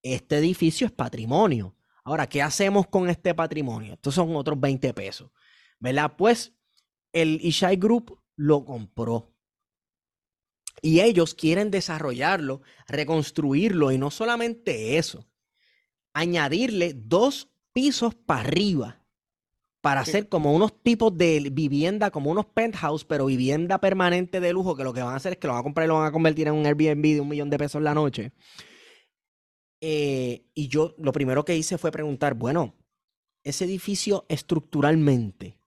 este edificio es patrimonio. Ahora, ¿qué hacemos con este patrimonio? Estos son otros 20 pesos, ¿verdad? Pues el Ishai Group lo compró. Y ellos quieren desarrollarlo, reconstruirlo y no solamente eso, añadirle dos pisos para arriba para hacer como unos tipos de vivienda, como unos penthouse, pero vivienda permanente de lujo, que lo que van a hacer es que lo van a comprar y lo van a convertir en un Airbnb de un millón de pesos la noche. Eh, y yo lo primero que hice fue preguntar, bueno, ese edificio estructuralmente,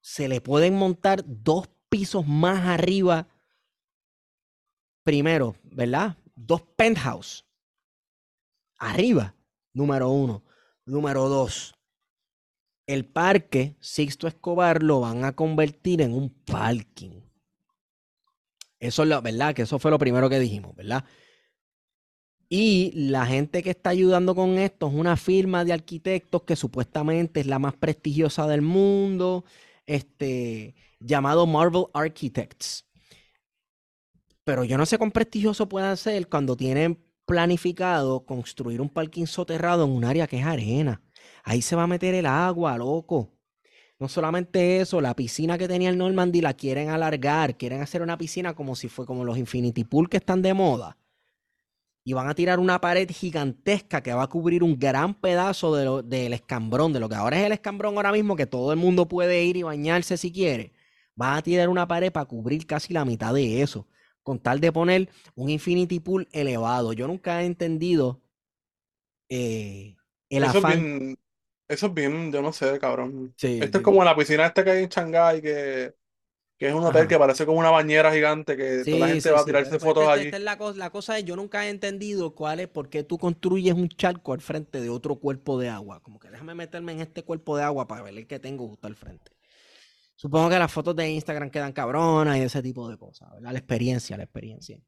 ¿se le pueden montar dos pisos más arriba? Primero, ¿verdad? Dos penthouse. Arriba, número uno. Número dos, el parque Sixto Escobar lo van a convertir en un parking. Eso es la verdad, que eso fue lo primero que dijimos, ¿verdad? Y la gente que está ayudando con esto es una firma de arquitectos que supuestamente es la más prestigiosa del mundo, este, llamado Marvel Architects. Pero yo no sé cuán prestigioso puede ser cuando tienen planificado construir un parking soterrado en un área que es arena. Ahí se va a meter el agua, loco. No solamente eso, la piscina que tenía el Normandy la quieren alargar, quieren hacer una piscina como si fue como los Infinity Pool que están de moda. Y van a tirar una pared gigantesca que va a cubrir un gran pedazo de del escambrón, de lo que ahora es el escambrón ahora mismo, que todo el mundo puede ir y bañarse si quiere. Van a tirar una pared para cubrir casi la mitad de eso, con tal de poner un Infinity Pool elevado. Yo nunca he entendido eh, el eso es afán. bien, Eso es bien, yo no sé, cabrón. Sí, Esto es como la piscina esta que hay en Shanghái, que, que es un hotel Ajá. que parece como una bañera gigante, que toda la gente sí, va a sí. Tirarse fotos esta- allí. esta es la cosa, la cosa es, yo nunca he entendido cuál es, por qué tú construyes un charco al frente de otro cuerpo de agua. Como que déjame meterme en este cuerpo de agua para ver el que tengo justo al frente. Supongo que las fotos de Instagram quedan cabronas y ese tipo de cosas, ¿verdad? La experiencia, la experiencia.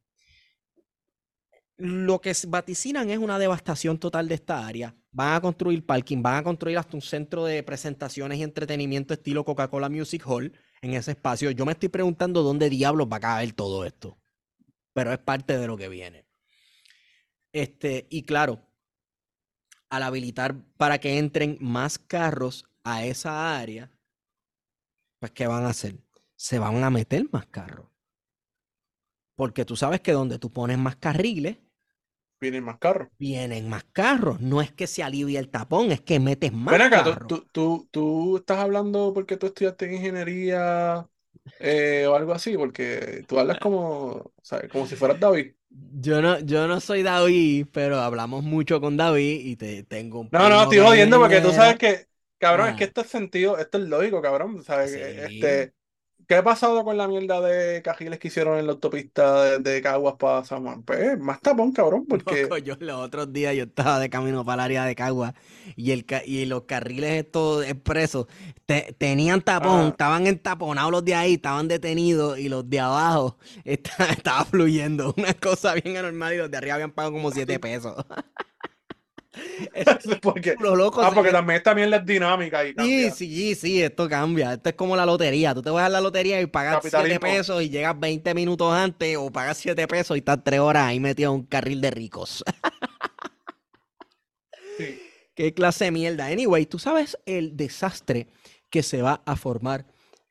Lo que vaticinan es una devastación total de esta área. Van a construir parking, van a construir hasta un centro de presentaciones y entretenimiento estilo Coca-Cola Music Hall en ese espacio. Yo me estoy preguntando dónde diablos va a caber todo esto. Pero es parte de lo que viene. Este, y claro, al habilitar para que entren más carros a esa área, pues ¿qué van a hacer? Se van a meter más carros. Porque tú sabes que donde tú pones más carriles, Vienen más carros. vienen más carros. No es que se alivie el tapón, es que metes más Ven acá, carros. tú, tú, tú estás hablando porque tú estudiaste ingeniería eh, o algo así, porque tú hablas como, ¿sabes? Como si fueras David. Yo no, yo no soy David, pero hablamos mucho con David y te tengo un No, no, estoy jodiendo porque tú sabes que, cabrón, es que Ah, esto es sentido, esto es lógico, cabrón. ¿Sabes? Que, sí. Este, ¿qué ha pasado con la mierda de cajiles que hicieron en la autopista de, de Caguas para San Juan? Pues más tapón, cabrón, porque Loco, yo los otros días yo estaba de camino para el área de Cagua y, el, y los carriles estos expresos te- tenían tapón, estaban entaponados los de ahí, estaban detenidos y los de abajo esta- estaba fluyendo. Una cosa bien anormal y los de arriba habían pagado como 7 pesos. Porque, vehículo, loco, ah, se- porque también esta mierda es dinámica y Sí, cambia. sí, sí, esto cambia. Esto es como la lotería. Tú te vas a la lotería y pagas 7 Capitalismo. pesos y llegas 20 minutos antes o pagas 7 pesos y estás 3 horas ahí metido en un carril de ricos. Sí. Qué clase de mierda. Anyway, tú sabes el desastre que se va a formar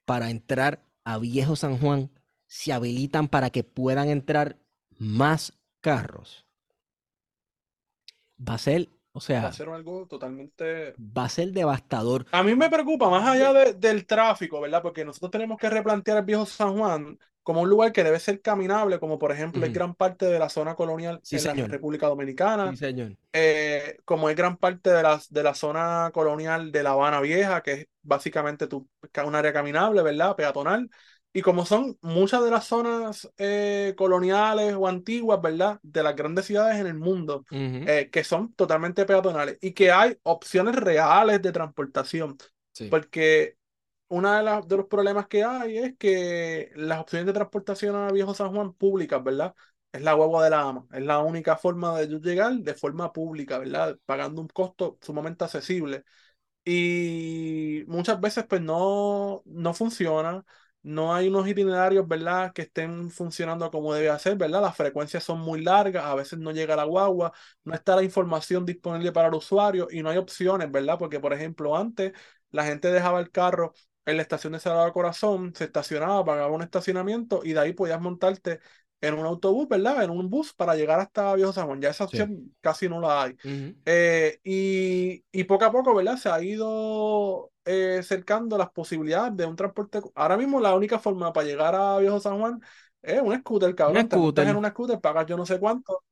para entrar a Viejo San Juan si habilitan para que puedan entrar más carros. Va a ser, o Va sea, a ser algo totalmente va a ser devastador. A mí me preocupa más allá de- del tráfico, ¿verdad? Porque nosotros tenemos que replantear el viejo San Juan como un lugar que debe ser caminable, como por ejemplo es gran parte de la zona colonial Sí, en la señor. República Dominicana, Sí, señor. eh, como es gran parte de la, de la zona colonial de La Habana Vieja, que es básicamente tu, un área caminable, ¿verdad? Peatonal. Y como son muchas de las zonas eh, coloniales o antiguas, ¿verdad? De las grandes ciudades en el mundo, Ujú. eh, que son totalmente peatonales y que hay opciones reales de transportación. Sí. Porque uno de, las- de los problemas que hay es que las opciones de transportación a Viejo San Juan públicas, ¿verdad? Es la guagua de la ama. Es la única forma de llegar de forma pública, ¿verdad? Pagando un costo sumamente accesible. Y muchas veces pues no, no funciona. No hay unos itinerarios, ¿verdad? Que estén funcionando como debe hacer, ¿verdad? Las frecuencias son muy largas, a veces no llega la guagua, no está la información disponible para el usuario y no hay opciones, ¿verdad? Porque, por ejemplo, antes la gente dejaba el carro en la estación de Sagrado Corazón, se estacionaba, pagaba un estacionamiento y de ahí podías montarte en un autobús, ¿verdad? En un bus para llegar hasta Viejo San Juan. Ya esa Sí. opción casi no la hay. Eh, y, y poco a poco, ¿verdad? Se ha ido eh, cercando las posibilidades de un transporte. Ahora mismo la única forma para llegar a Viejo San Juan es un scooter, Un cabrón. Te montas en scooter. un scooter, pagas yo no sé cuánto.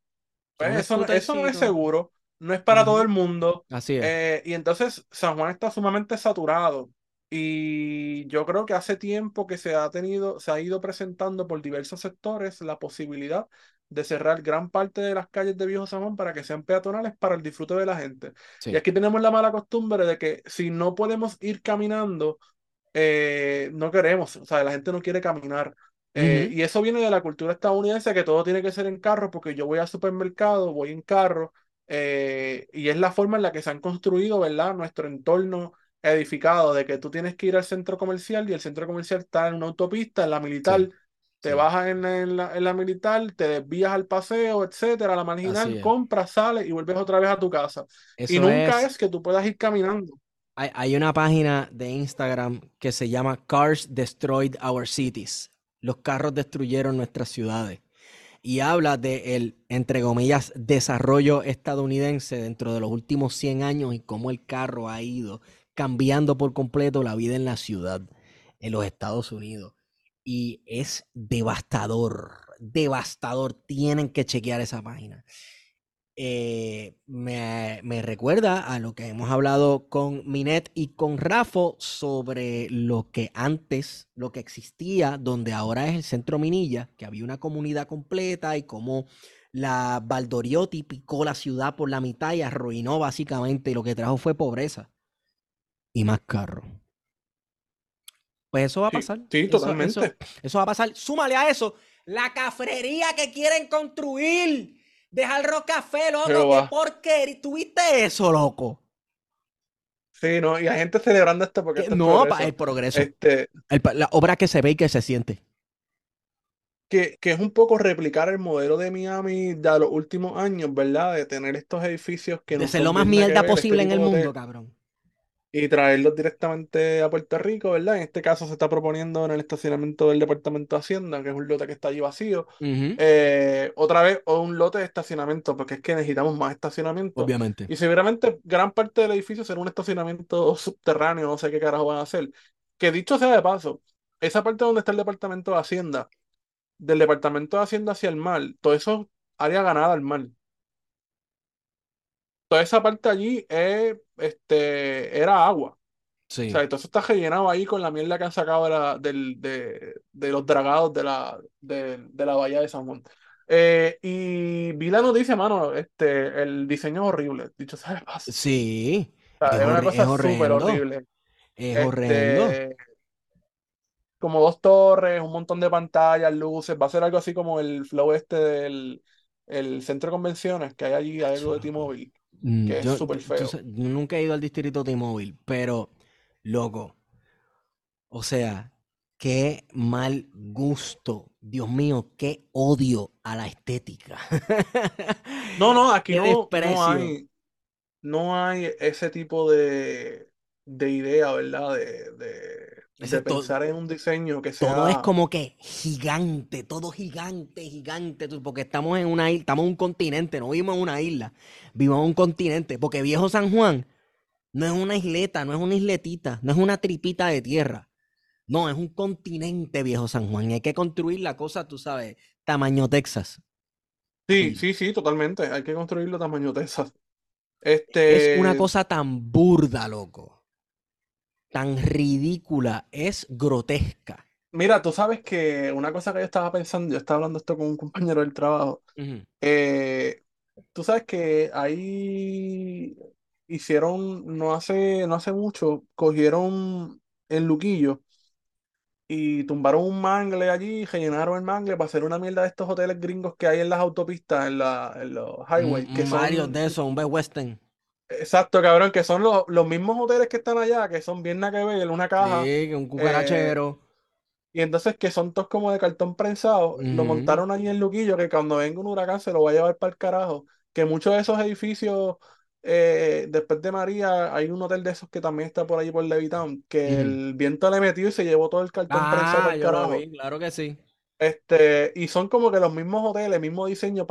Pues Un eso, no- eso no es seguro, no es para todo el mundo. Así es. eh, y entonces San Juan está sumamente saturado. Y yo creo que hace tiempo que se ha tenido, se ha ido presentando por diversos sectores la posibilidad de cerrar gran parte de las calles de Viejo San Juan para que sean peatonales para el disfrute de la gente. Y aquí tenemos la mala costumbre de que si no podemos ir caminando, eh, no queremos, o sea, la gente no quiere caminar. Eh, y eso viene de la cultura estadounidense, que todo tiene que ser en carro, porque yo voy al supermercado, voy en carro, eh, y es la forma en la que se han construido, ¿verdad? Nuestro entorno edificado, de que tú tienes que ir al centro comercial y el centro comercial está en una autopista, en la militar, Sí. te Sí. bajas en, en la, en la militar, te desvías al paseo, etcétera, a la marginal, compras, sales y vuelves otra vez a tu casa. Y nunca es. es que tú puedas ir caminando. Hay, hay una página de Instagram que se llama Cars Destroyed Our Cities. Los carros destruyeron nuestras ciudades. Y habla de el, entre comillas, desarrollo estadounidense dentro de los últimos 100 años y cómo el carro ha ido cambiando por completo la vida en la ciudad, en los Estados Unidos. Y es devastador, devastador. Tienen que chequear esa página. eh, me, me recuerda a lo que hemos hablado con Minet y con Rafo sobre lo que antes, lo que existía, donde ahora es el centro Minilla, que había una comunidad completa y cómo la Valdoriotti picó la ciudad por la mitad y arruinó básicamente y lo que trajo fue pobreza y más carro. Pues eso va a Sí, pasar. sí, Eso, eso, totalmente. eso va a pasar. Súmale a eso la cafrería que quieren construir. Dejar Café, loco. Pero Qué porquería. ¿Tuviste eso, loco? Sí, no, y hay gente celebrando esto porque Que- esto es no, progreso. el progreso. Este, El la obra que se ve y que se siente. que, que es un poco replicar el modelo de Miami de los últimos años, ¿verdad? De tener estos edificios que De no ser lo más mierda este posible en el de mundo, cabrón. Y traerlos directamente a Puerto Rico, ¿verdad? En este caso se está proponiendo en el estacionamiento del Departamento de Hacienda, que es un lote que está allí vacío. Eh, otra vez, o un lote de estacionamiento, porque es que necesitamos más estacionamiento. Obviamente. Y seguramente gran parte del edificio será un estacionamiento subterráneo, no sé qué carajo van a hacer. Que dicho sea de paso, esa parte donde está el Departamento de Hacienda, del Departamento de Hacienda hacia el mar, todo eso es área ganada al mar. Toda esa parte allí es, este, era agua. O Sí. sea, y todo eso está rellenado ahí con la mierda que han sacado de, la- del- de, de los dragados de la, de, de la bahía de San Juan. Eh, y vi la noticia, mano, este, el diseño es horrible, dicho sea de paso. Sí. O sea, Es, es una cosa súper horrendo. horrible. Es horrendo. Este, como dos torres, un montón de pantallas, luces, va a ser algo así como el flow este del el centro de convenciones que hay allí, hay algo de T-Mobile, Mm, es Yo, súper tú feo. sa- yo nunca he ido al distrito T-Mobile, pero, loco, o sea, qué mal gusto. Dios mío, qué odio a la estética. No, no, aquí no, hay, no hay ese tipo de, de idea, ¿verdad? De, de, Ese de pensar en un diseño que Todo es como que gigante, todo gigante, gigante, porque estamos en una isla, estamos en un continente, no vivimos en una isla, vivimos en un continente, porque Viejo San Juan no es una isleta, no es una isletita, no es una tripita de tierra, no, es un continente Viejo San Juan, y hay que construir la cosa, tú sabes, tamaño Texas. Sí, Y sí, sí, totalmente. Hay que construirlo tamaño Texas. es una Este, cosa tan burda, loco, tan ridícula, es grotesca. mira, tú sabes que una cosa que yo estaba pensando, yo estaba hablando esto con un compañero del trabajo. Eh, tú sabes que ahí hicieron, no hace, no hace mucho, cogieron el Luquillo y tumbaron un mangle allí, rellenaron el mangle para hacer una mierda de estos hoteles gringos que hay en las autopistas, en, la, en los highways, que Mm, Varios son, de esos, un Best Western. Exacto, cabrón, que son los, los mismos hoteles que están allá, que son bien nada que ver, una caja, Sí, que un eh, cucarachero. y entonces que son todos como de cartón prensado, lo montaron allí en Luquillo, que cuando venga un huracán se lo va a llevar para el carajo, que muchos de esos edificios, eh, después de María, hay un hotel de esos que también está por ahí por Levittown, que el viento le metió y se llevó todo el cartón prensado Ah, para el yo lo carajo. vi, claro que sí. Este, y son como que los mismos hoteles, mismo diseño.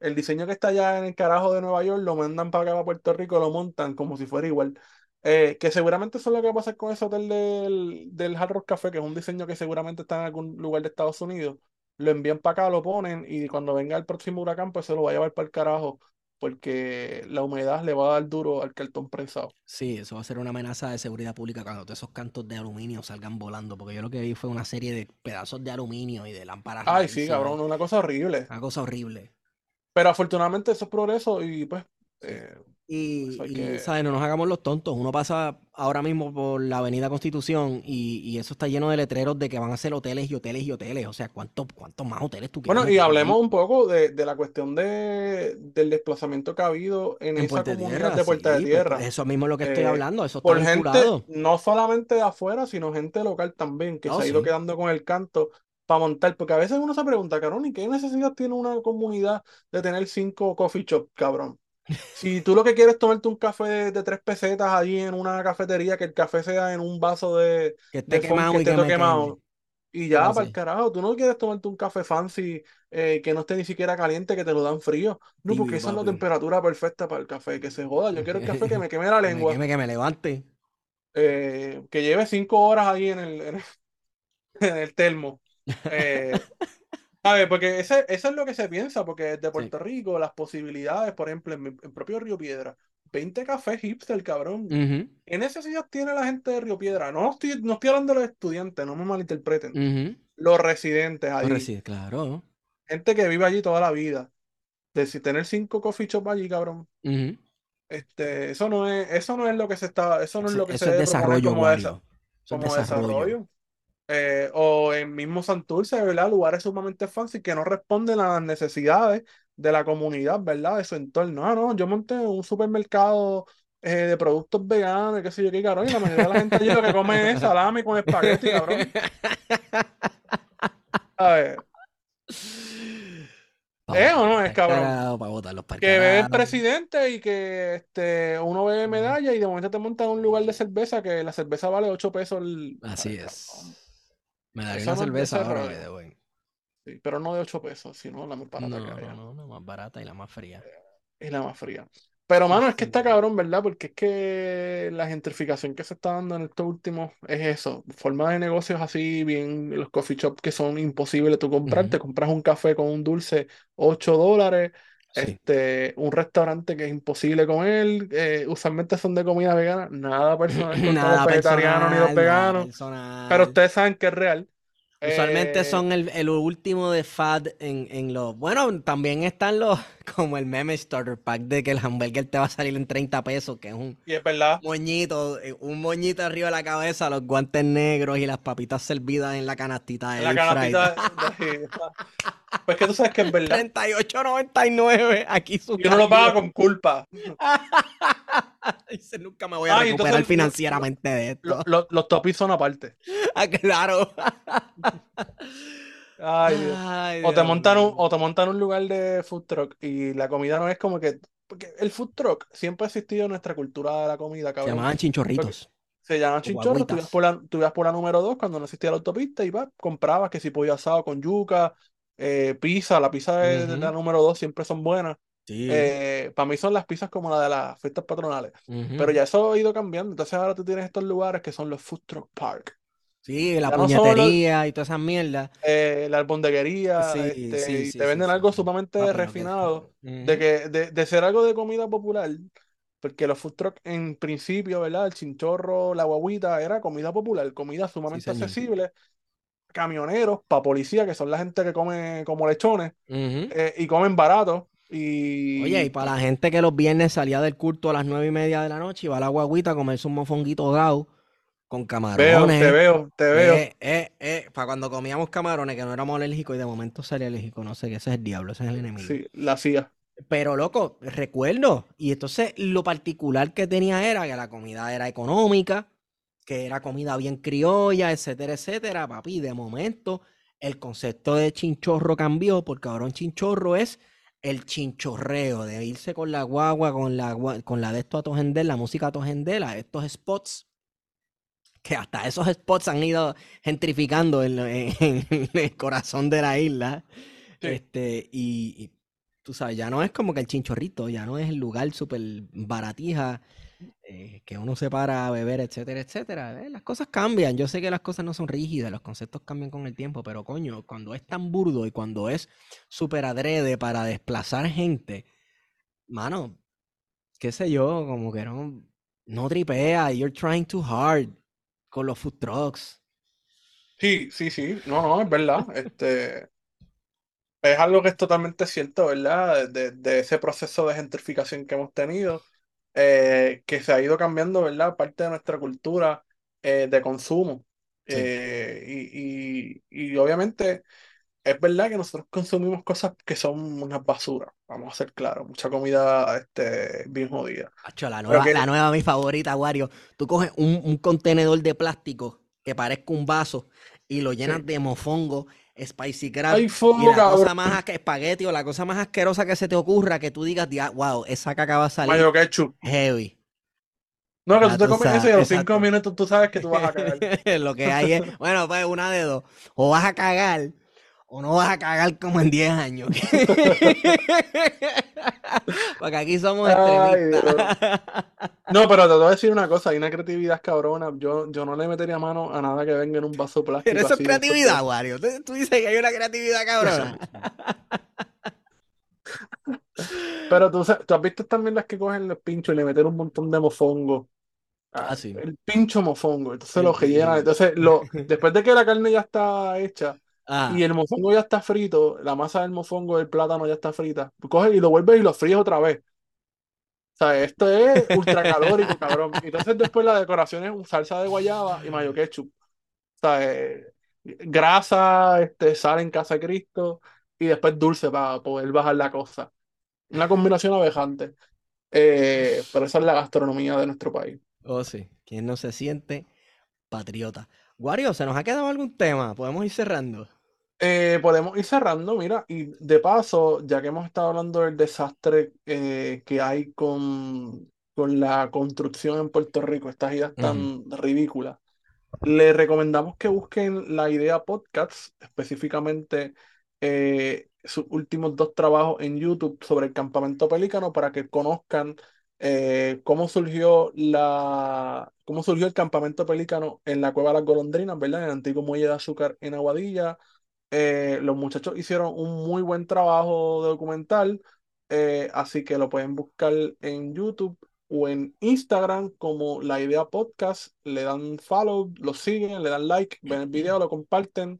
El diseño que está allá en el carajo de Nueva York lo mandan para acá, para Puerto Rico, lo montan como si fuera igual. Eh, que seguramente eso es lo que va a pasar con ese hotel del, del Hard Rock Café, que es un diseño que seguramente está en algún lugar de Estados Unidos. Lo envían para acá, lo ponen, y cuando venga el próximo huracán, pues se lo va a llevar para el carajo, porque la humedad le va a dar duro al cartón prensado. Sí, eso va a ser una amenaza de seguridad pública cuando todos esos cantos de aluminio salgan volando, porque yo lo que vi fue una serie de pedazos de aluminio y de lámparas Ay, sí, cabrón, una cosa horrible. Una cosa horrible. Pero afortunadamente eso es progreso y pues eh, Y. ¿sabes? No nos hagamos los tontos. Uno pasa ahora mismo por la Avenida Constitución y, y eso está lleno de letreros de que van a ser hoteles y hoteles y hoteles. O sea, ¿cuántos cuántos más hoteles tú quieres Bueno, y hablemos ahí? un poco de, de la cuestión de, del desplazamiento que ha habido en En esa Puerta comunidad Tierra, de Puerta de sí, pues, Tierra, eso mismo es lo que estoy eh, hablando. Eso está por gente no solamente de afuera, sino gente local también, que Oh, se ha ido sí. quedando con el canto para montar, porque a veces uno se pregunta, cabrón, ¿y qué necesidad tiene una comunidad de tener cinco coffee shops, cabrón? Si tú lo que quieres es tomarte un café de, de tres pesetas allí en una cafetería, que el café sea en un vaso de, Que esté de quemado que y esté que todo me queme. quemado. Y ya, para el carajo, tú no quieres tomarte un café fancy eh, que no esté ni siquiera caliente, que te lo dan frío. No, porque esa es la temperatura perfecta para el café, que se joda. Yo quiero el café que me queme la Que me lengua, que me levante. eh, que lleve cinco horas ahí en el, en el, en el termo. Eh, Porque ese, eso es lo que se piensa, porque Sí. Puerto Rico las posibilidades, por ejemplo, en en propio Río Piedra, 20 cafés hipster, cabrón. Ujú, ¿Qué necesidad tiene la gente de Río Piedra? No estoy, no estoy hablando de los estudiantes, no me malinterpreten. Los residentes allí. sí, claro. Gente que vive allí toda la vida. De si tener cinco coffee shops allí, cabrón. Este, eso no es, eso no es lo que se está, eso no es lo que se es desarrollo, como, es como desarrollo. desarrollo. Eh, o en mismo Santurce, ¿verdad? Lugares sumamente fancy que no responden a las necesidades de la comunidad, ¿verdad? De su entorno. Ah, no, yo monté un supermercado eh, de productos veganos, qué sé yo qué, cabrón. Y la mayoría de la gente allí lo que come es salami con espagueti, cabrón. A ver, ¿Eh o no es, cabrón? Botarlos para que ve el presidente y que este, uno ve medalla y de momento te montan un lugar de cerveza que la cerveza vale 8 pesos. el- Así es. Me daría una cerveza ahora, the way. Sí, pero no de 8 pesos, sino la más barata No, que no, no, la más barata y la más fría. Y la más fría. Pero, mano, es que está cabrón, ¿verdad? Porque es que la gentrificación que se está dando en estos últimos es eso. Formas de negocios así, bien, los coffee shops que son imposibles tú comprar. Te compras un café con un dulce, 8 dólares. Sí. Este, un restaurante que es imposible comer. eh, usualmente son de comida vegana. Nada personal Nada los vegetarianos ni los veganos. personal. Pero ustedes saben que es real. Usualmente Eh, son el, el último de fad en, en los... Bueno, también están los... Como el meme starter pack de que el hamburger te va a salir en 30 pesos, que es un Y es verdad. moñito, eh, un moñito arriba de la cabeza, los guantes negros y las papitas servidas en la canastita de En la canastita. de- Pues que tú sabes que es verdad. 38.99 aquí su Y uno lo paga con culpa. Dice, nunca me voy a Ah, recuperar entonces- financieramente de esto. Lo- lo- los topis son aparte. Ah, claro. Ay, Dios. Ay, O te montan un, o te montan un lugar de food truck y la comida no es como que. Porque el food truck siempre ha existido en nuestra cultura de la comida, Se llamaban chinchorritos. Se llaman chinchorros, tú ibas por la, tú ibas por la número 2 cuando no existía la autopista y vas, comprabas que si pollo asado con yuca, eh, pizza, la pizza de, de la número 2 siempre son buenas. Sí. Eh, para mí son las pizzas como la de las fiestas patronales. Pero ya eso ha ido cambiando. Entonces ahora tú tienes estos lugares que son los food truck park. Sí, la ya no los- y todas esas mierdas. eh, la albondeguería, Sí, este, sí, y te venden algo sumamente refinado, de que de, de ser algo de comida popular, porque los food truck en principio, ¿verdad? El chinchorro, la guaguita, era comida popular, comida sumamente accesible, camioneros, para policía, que son la gente que come como lechones, eh, y comen barato, y... Oye, y para la gente que los viernes salía del culto a las nueve y media de la noche y va a la guaguita a comerse un mofonguito dado con Veo, camarones. te veo, te veo. Eh, eh, eh, para cuando comíamos camarones, que no éramos alérgicos y de momento salía alérgico, no sé, que ese es el diablo, ese es el enemigo. Sí, la hacía. Pero loco, recuerdo. Y entonces lo particular que tenía era que la comida era económica, que era comida bien criolla, etcétera, etcétera, papi. De momento, el concepto de chinchorro cambió, porque ahora un chinchorro es el chinchorreo, de irse con la guagua, con la, con la de esto a la música a tojender, a estos spots, que hasta esos spots han ido gentrificando en, lo- en- en el corazón de la isla. Sí. Este, y, y tú sabes, ya no es como que el chinchorrito, ya no es el lugar súper baratija eh, que uno se para a beber, etcétera, etcétera. Eh, las cosas cambian. Yo sé que las cosas no son rígidas, los conceptos cambian con el tiempo, pero coño, cuando es tan burdo y cuando es súper adrede para desplazar gente, mano, qué sé yo, como que no, no tripea, you're trying too hard con los food trucks. Sí, sí, sí, no, no, es verdad. Este, es algo que es totalmente cierto, ¿verdad? De, de ese proceso de gentrificación que hemos tenido, eh, que se ha ido cambiando, ¿verdad? Parte de nuestra cultura eh, de consumo. Sí. Eh, y, y, y obviamente es verdad que nosotros consumimos cosas que son unas basuras, vamos a ser claros, mucha comida este, bien jodida. Acho, la nueva, que- la nueva, mi favorita, Wario. Tú coges un, un contenedor de plástico que parezca un vaso y lo llenas Sí. de mofongo, spicy crab ¡Ay, y la cosa cabrón! más asque- espagueti o la cosa más asquerosa que se te ocurra que tú digas, "Dia- wow, esa caca va a salir Mayo ketchup. heavy. No, que tú te comes eso y a sabes, los cinco minutos tú sabes que tú vas a cagar. Lo que hay es, bueno, pues una de dos. O vas a cagar o no vas a cagar como en 10 años. Porque aquí somos Ay, extremistas. No, pero te voy a decir una cosa, hay una creatividad cabrona. Yo, yo no le metería mano a nada que venga en un vaso plástico. Pero eso es creatividad, Wario. Tú, tú dices que hay una creatividad cabrona. Pero tú, has visto también las que cogen los pinchos y le meten un montón de mofongo. Ah, sí. El pincho mofongo. Entonces El lo rellenan. pi- Entonces, lo, después de que la carne ya está hecha Ah, y el mofongo ya está frito, la masa del mofongo del plátano ya está frita, coges y lo vuelves y lo fríes otra vez. O sea, esto es ultracalórico, cabrón. Entonces después la decoración es salsa de guayaba y mayo ketchup. O sea, eh, grasa, este, sal en casa de Cristo y después dulce para poder bajar la cosa. Una combinación abejante. Eh, pero esa es la gastronomía de nuestro país. oh, sí. ¿Quién no se siente patriota? Wario, ¿se nos ha quedado algún tema? Podemos ir cerrando. Eh, podemos ir cerrando, mira, y de paso, ya que hemos estado hablando del desastre eh, que hay con, con la construcción en Puerto Rico, estas ideas tan ridículas, le recomendamos que busquen la idea podcast, específicamente eh, sus últimos dos trabajos en YouTube sobre el campamento pelícano para que conozcan eh, cómo surgió la, cómo surgió el campamento pelícano en la Cueva de las Golondrinas, ¿verdad? En el antiguo muelle de azúcar en Aguadilla. Eh, los muchachos hicieron un muy buen trabajo de documental, eh, así que lo pueden buscar en YouTube o en Instagram como La Idea Podcast, le dan follow, lo siguen, le dan like, ven el video, lo comparten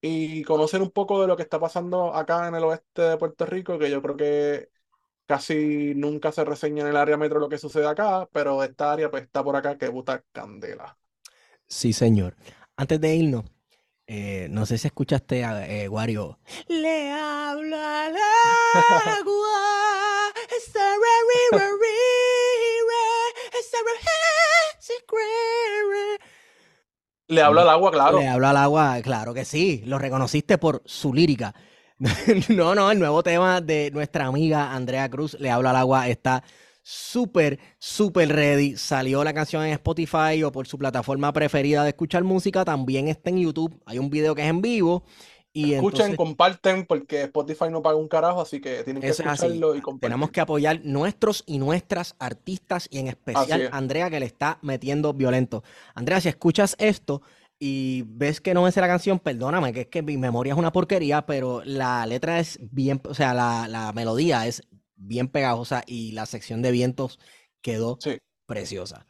y conocen un poco de lo que está pasando acá en el oeste de Puerto Rico, que yo creo que casi nunca se reseña en el área metro lo que sucede acá, pero esta área pues está por acá que buta candela. Sí, señor. Antes de irnos, eh, no sé si escuchaste a eh, Wario. Le habla al agua. Le habla al agua, claro. Le hablo al agua, claro que sí. Lo reconociste por su lírica. No, no, el nuevo tema de nuestra amiga Andrea Cruz, Le habla al agua, está súper, súper ready. Salió la canción en Spotify o por su plataforma preferida de escuchar música. También está en YouTube. Hay un video que es en vivo. Y Escuchen, entonces, comparten, porque Spotify no paga un carajo, así que tienen que es escucharlo y compartir. Tenemos que apoyar nuestros y nuestras artistas y en especial es. Andrea que le está metiendo violento. Andrea, si escuchas esto y ves que no es la canción, perdóname, que es que mi memoria es una porquería, pero la letra es bien, o sea, la, la melodía es bien pegajosa y la sección de vientos quedó Sí. preciosa.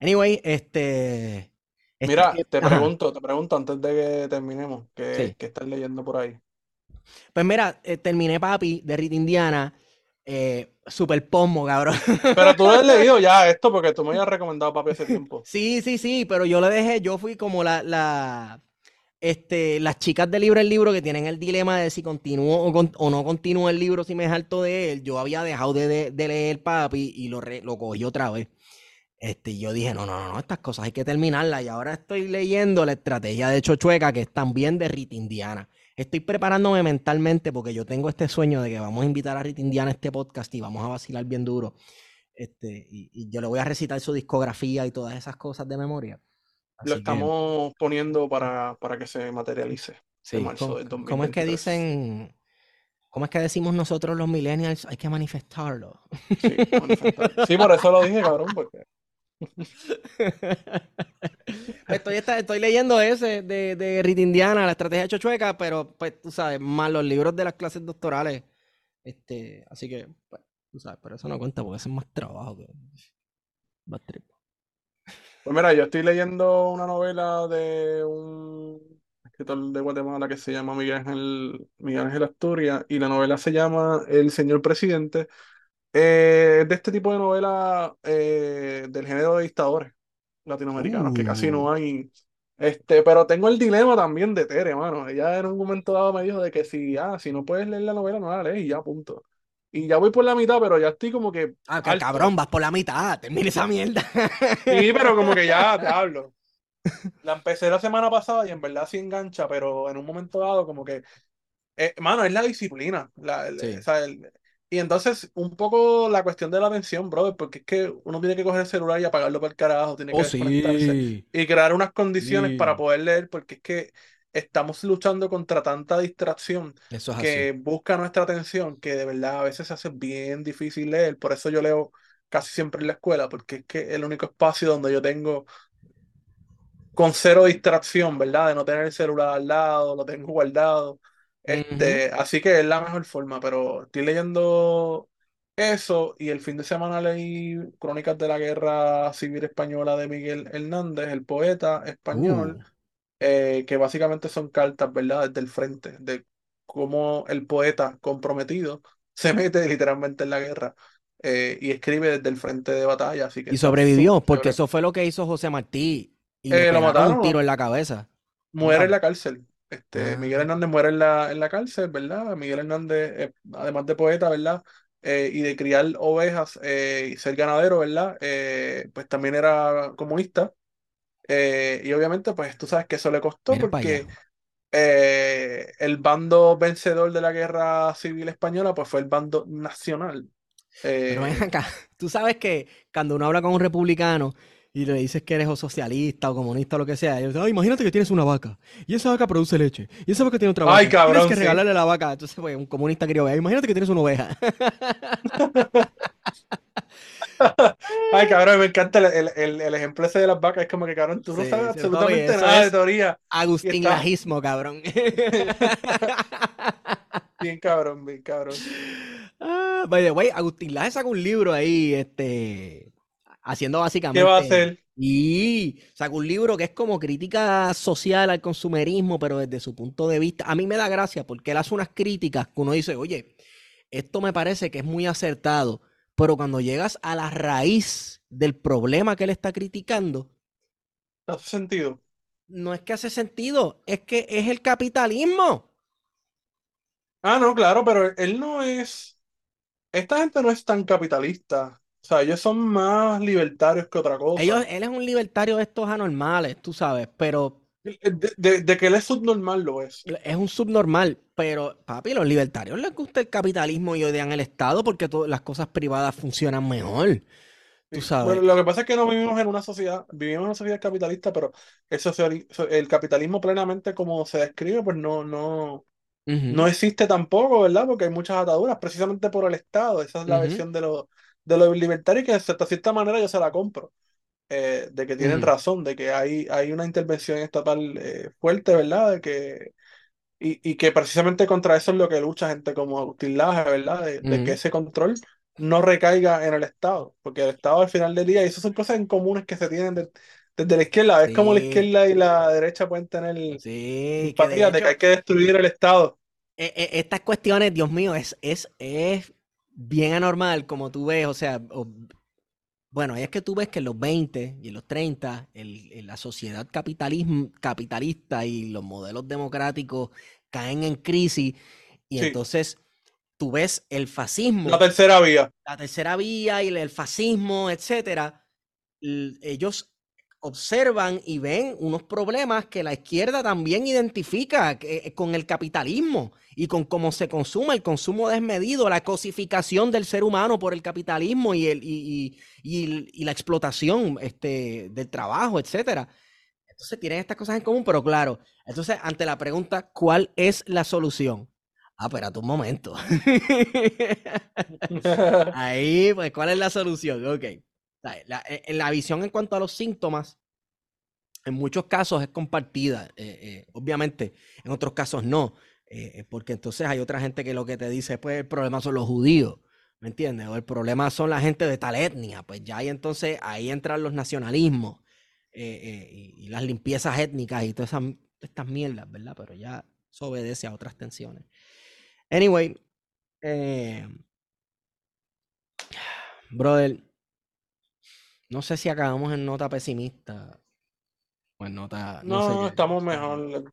Anyway, este... este Mira, que- te pregunto, te pregunto antes de que terminemos, ¿qué, Sí. qué estás leyendo por ahí? Pues mira, eh, terminé Papi de Rita Indiana, eh, super pommo, cabrón. Pero tú lo has leído ya esto porque tú me habías recomendado papi hace tiempo. Sí, sí, sí, pero yo le dejé, yo fui como la, la, este, las chicas del libro el libro que tienen el dilema de si continúo o, con- o no continúo el libro si me salto de él. Yo había dejado de, de- de leer papi y lo, cogí otra vez. Este, yo dije, no, no, no, estas cosas hay que terminarlas. Y ahora estoy leyendo la estrategia de Chochueca, que es también de Rita Indiana. Estoy preparándome mentalmente porque yo tengo este sueño de que vamos a invitar a Rita Indiana a este podcast y vamos a vacilar bien duro. Este, y, y yo le voy a recitar su discografía y todas esas cosas de memoria. Lo que, estamos poniendo para, para que se materialice sí, marzo ¿cómo, del cómo es que 2023. dicen, cómo es que decimos nosotros los millennials? Hay que manifestarlo. Sí, manifestar. Sí, por eso lo dije, cabrón, porque Estoy, estoy leyendo ese de, de Rita Indiana, la estrategia de Chochueca, pero pues tú sabes, más los libros de las clases doctorales. Este, así que, pues, tú sabes, pero eso no cuenta porque eso es más trabajo que más trip. Pues mira, yo estoy leyendo una novela de un escritor de Guatemala que se llama Miguel Ángel, Miguel Ángel Asturias y la novela se llama El Señor Presidente. Eh, es de este tipo de novela eh, del género de dictadores latinoamericanos, que casi Uh. no hay. Este, pero tengo el dilema también de Tere, mano. Ella en un momento dado me dijo de que si, ah, si no puedes leer la novela, no la lees y ya, punto. Y ya voy por la mitad, pero ya estoy como que Ah, que cabrón, vas por la mitad, termina esa mierda. Sí, pero como que ya te hablo. La empecé la semana pasada y en verdad sí engancha, pero en un momento dado como que, eh, mano, es la disciplina. La, el- Sí. o sea, el- y entonces un poco la cuestión de la atención, brother, porque es que uno tiene que coger el celular y apagarlo para el carajo, tiene que Oh, sí. y crear unas condiciones Sí. para poder leer, porque es que estamos luchando contra tanta distracción Eso es que así. busca nuestra atención, que de verdad a veces se hace bien difícil leer. Por eso yo leo casi siempre en la escuela, porque es que el único espacio donde yo tengo con cero distracción, ¿verdad? De no tener el celular al lado, lo tengo guardado. Este, así que es la mejor forma, pero estoy leyendo eso y el fin de semana leí Crónicas de la Guerra Civil Española de Miguel Hernández, el poeta español, Uh, eh, que básicamente son cartas, ¿verdad? Desde el frente, de cómo el poeta comprometido se mete literalmente en la guerra eh, y escribe desde el frente de batalla, así que y sobrevivió, porque eso fue lo que hizo José Martí. Y le Eh, lo un tiro en la cabeza. ¿No muere en la cárcel. Este, Miguel Ah, Hernández muere en la, en la cárcel, ¿verdad? Miguel Hernández, eh, además de poeta, ¿verdad? Y de criar ovejas y ser ganadero, ¿verdad? Pues también era comunista. Eh, y obviamente, pues tú sabes que eso le costó mira porque eh, el bando vencedor de la guerra civil española, pues fue el bando nacional. Pero ven Eh, acá, tú sabes que cuando uno habla con un republicano y le dices que eres o socialista o comunista o lo que sea, ellos dicen, "Ay, imagínate que tienes una vaca y esa vaca produce leche y esa vaca tiene otra vaca. ay, Tienes cabrón, que sí. regalarle la vaca. Entonces, pues, un comunista quería oveja. Imagínate que tienes una oveja. Ay, cabrón, me encanta el, el- el- ejemplo ese de las vacas. Es como que, cabrón, tú no sabes sí, absolutamente nada de teoría. Agustín Lajismo, cabrón. bien cabrón, bien cabrón. Ah, by the way, Agustín Laje sacó un libro ahí, este, haciendo ¿Qué va a básicamente, hacer? y sacó un libro que es como crítica social al consumerismo, pero desde su punto de vista. A mí me da gracia porque él hace unas críticas que uno dice, oye, esto me parece que es muy acertado, pero cuando llegas a la raíz del problema que él está criticando, ¿No hace sentido? no es que hace sentido, es que es el capitalismo. Ah, no, claro, pero él no es. Esta gente no es tan capitalista. O sea, ellos son más libertarios que otra Ellos, cosa. él es un libertario de estos anormales, tú sabes, pero De, de- de que él es subnormal lo es. Es un subnormal, pero papi, los libertarios les gusta el capitalismo y odian el Estado porque to- las cosas privadas funcionan mejor. Tú sabes. Bueno, lo que pasa es que no vivimos en una sociedad, vivimos en una sociedad capitalista, pero el, capitalismo plenamente como se describe, pues no, no, no existe tampoco, ¿verdad? Porque hay muchas ataduras, precisamente por el Estado. Esa es la versión de los de los libertarios que de cierta manera yo se la compro. Eh, de que tienen razón, de que hay, hay una intervención estatal eh, fuerte, ¿verdad? De que, y, y que precisamente contra eso es lo que lucha gente como Agustín Laje, ¿verdad? De, de que ese control no recaiga en el Estado, porque el Estado al final del día, y eso son cosas en comunes que se tienen de- desde la izquierda, es como la izquierda y la derecha pueden tener sí, que de de que hay hecho, que destruir el Estado. e- e- estas cuestiones, Dios mío, es, es, es bien anormal como tú ves, o sea, bueno, ahí es que tú ves que en los 20 y en los 30, el- el- la sociedad capitalismo, capitalista y los modelos democráticos caen en crisis y Sí, entonces tú ves el la fascismo tercera vía. la tercera vía y el fascismo, etcétera, ellos observan y ven unos problemas que la izquierda también identifica que- eh, con el capitalismo y con cómo se consume, el consumo desmedido, la cosificación del ser humano por el capitalismo y, el, y, y- y la explotación este, del trabajo, etcétera. Entonces tienen estas cosas en común, pero claro, entonces ante la pregunta, ¿cuál es la solución? Ah, espérate un momento. Ahí, pues, ¿cuál es la solución? Ok. La, eh, la visión en cuanto a los síntomas, en muchos casos es compartida. eh, eh, obviamente, en otros casos no. eh, eh, porque entonces hay otra gente que lo que te dice, pues el problema son los judíos. ¿Me entiendes? O el problema son la gente de tal etnia. Pues ya ahí entonces, ahí entran los nacionalismos eh, eh, y, las limpiezas étnicas y todas esas, estas mierdas, ¿verdad? Pero ya eso obedece a otras tensiones. Anyway, eh, brother, no sé si acabamos en nota pesimista o en nota, no No, estamos mejor.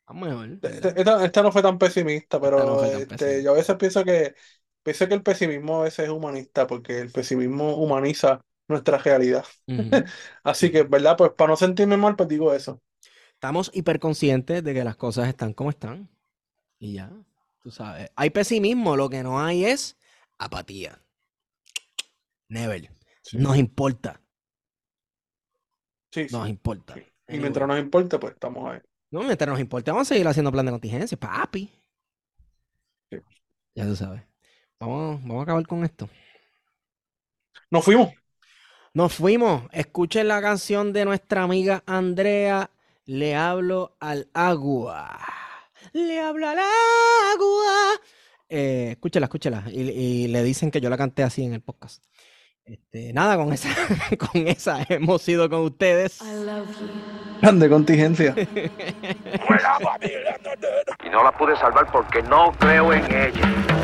estamos mejor, Este-. Esta, esta no fue tan pesimista, no pero tan este, pesimista. yo a veces pienso que, pienso que el pesimismo a veces es humanista, porque el pesimismo humaniza nuestra realidad. Así sí. que, ¿verdad? Pues para no sentirme mal, pues digo eso. Estamos hiperconscientes de que las cosas están como están. Y ya, tú sabes. Hay pesimismo, lo que no hay es apatía. Never. Sí, Nos importa, sí, nos sí. importa. Y mientras nos importe, pues estamos ahí. No, mientras nos importa, vamos a seguir haciendo plan de contingencia, papi. Ya tú sabes. Vamos, vamos a acabar con esto. Nos fuimos. Nos fuimos. Escuchen la canción de nuestra amiga Andrea. Le hablo al agua. Le hablo al agua. Eh, escúchela, escúchela. Y, y le dicen que yo la canté así en el podcast. Este, nada, con esa, con esa hemos ido con ustedes. Plan de contingencia. Y no la pude salvar porque no creo en ella.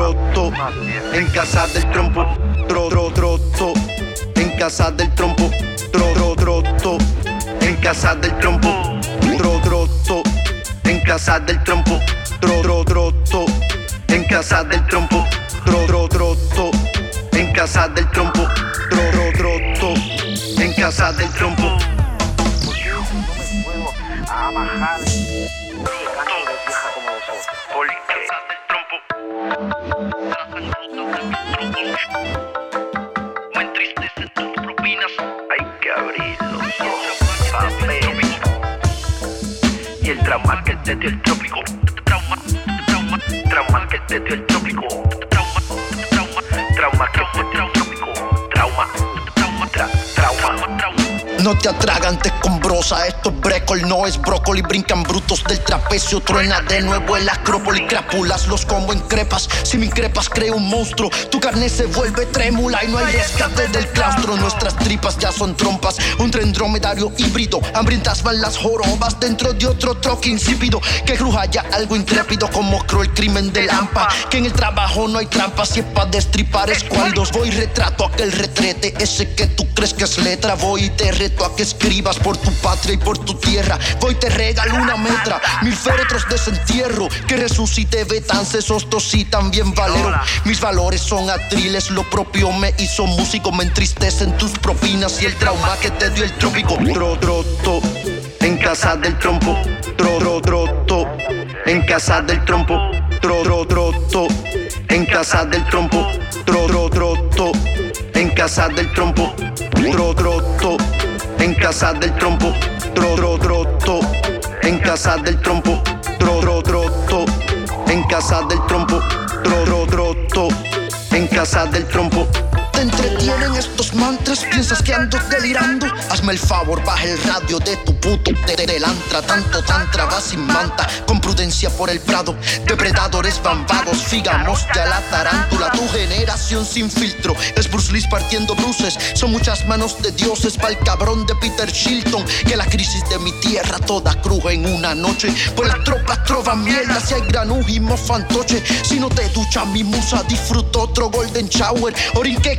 troto, en casa del trompo, tro, tro, troto, en casa del trompo, tro, tro, troto, en casa del trompo, tro, troto, en casa del trompo, tro, tro, troto, en casa del trompo, tro, tro, troto, en casa del trompo, tro, tro, troto, en casa del trompo. El trauma que te dio el trópico. Trauma, trauma, trauma que te dio el trópico. Trauma, trauma, trauma que No te atragantes con brosa, esto es brécol, no es brócoli. Brincan brutos del trapecio, truena de nuevo el acrópoli. Crápulas los como en crepas, si me increpas creo un monstruo. Tu carne se vuelve trémula y no hay rescate del claustro. Nuestras tripas ya son trompas, un tren dromedario híbrido. Hambrientas van las jorobas dentro de otro troque insípido. Que cruja ya algo intrépido como creo el crimen de Lampa. Que en el trabajo no hay trampas, si es pa' destripar escuálidos. Voy retrato aquel retrete, ese que tú crees que es letra. Voy y te reto a que escribas por tu patria y por tu tierra. Voy te regalo una metra, mil féretros de desentierro. Que resucite Betance, Sostos y también Valero. Mis valores son atriles, lo propio me hizo músico. Me entristecen tus propinas y el trauma que te dio el trópico. Tro, troto, en casa del trompo. Tro, tro, troto, en casa del trompo. Tro, tro, troto, en casa del trompo. Tro, tro, troto, en casa del trompo. Tro, troto, en casa del trompo. Tro, tro, troto, en casa del trompo. Tro, tro, troto, en casa del trompo. Tro, tro, troto, en casa del trompo. Te entretienen estos mantras, piensas que ando delirando. Hazme el favor, baja el radio de tu puto telantra. Tanto tantra va sin manta, con prudencia por el prado. Depredadores bambados, figamos ya la tarántula. Tu generación sin filtro es Bruce Lee partiendo bruces. Son muchas manos de dioses pa'l cabrón de Peter Shilton. Que la crisis de mi tierra toda cruja en una noche. Pues las tropas trovan mierda si hay granujimo fantoche. Si no te ducha mi musa, disfruto otro golden shower. Orinque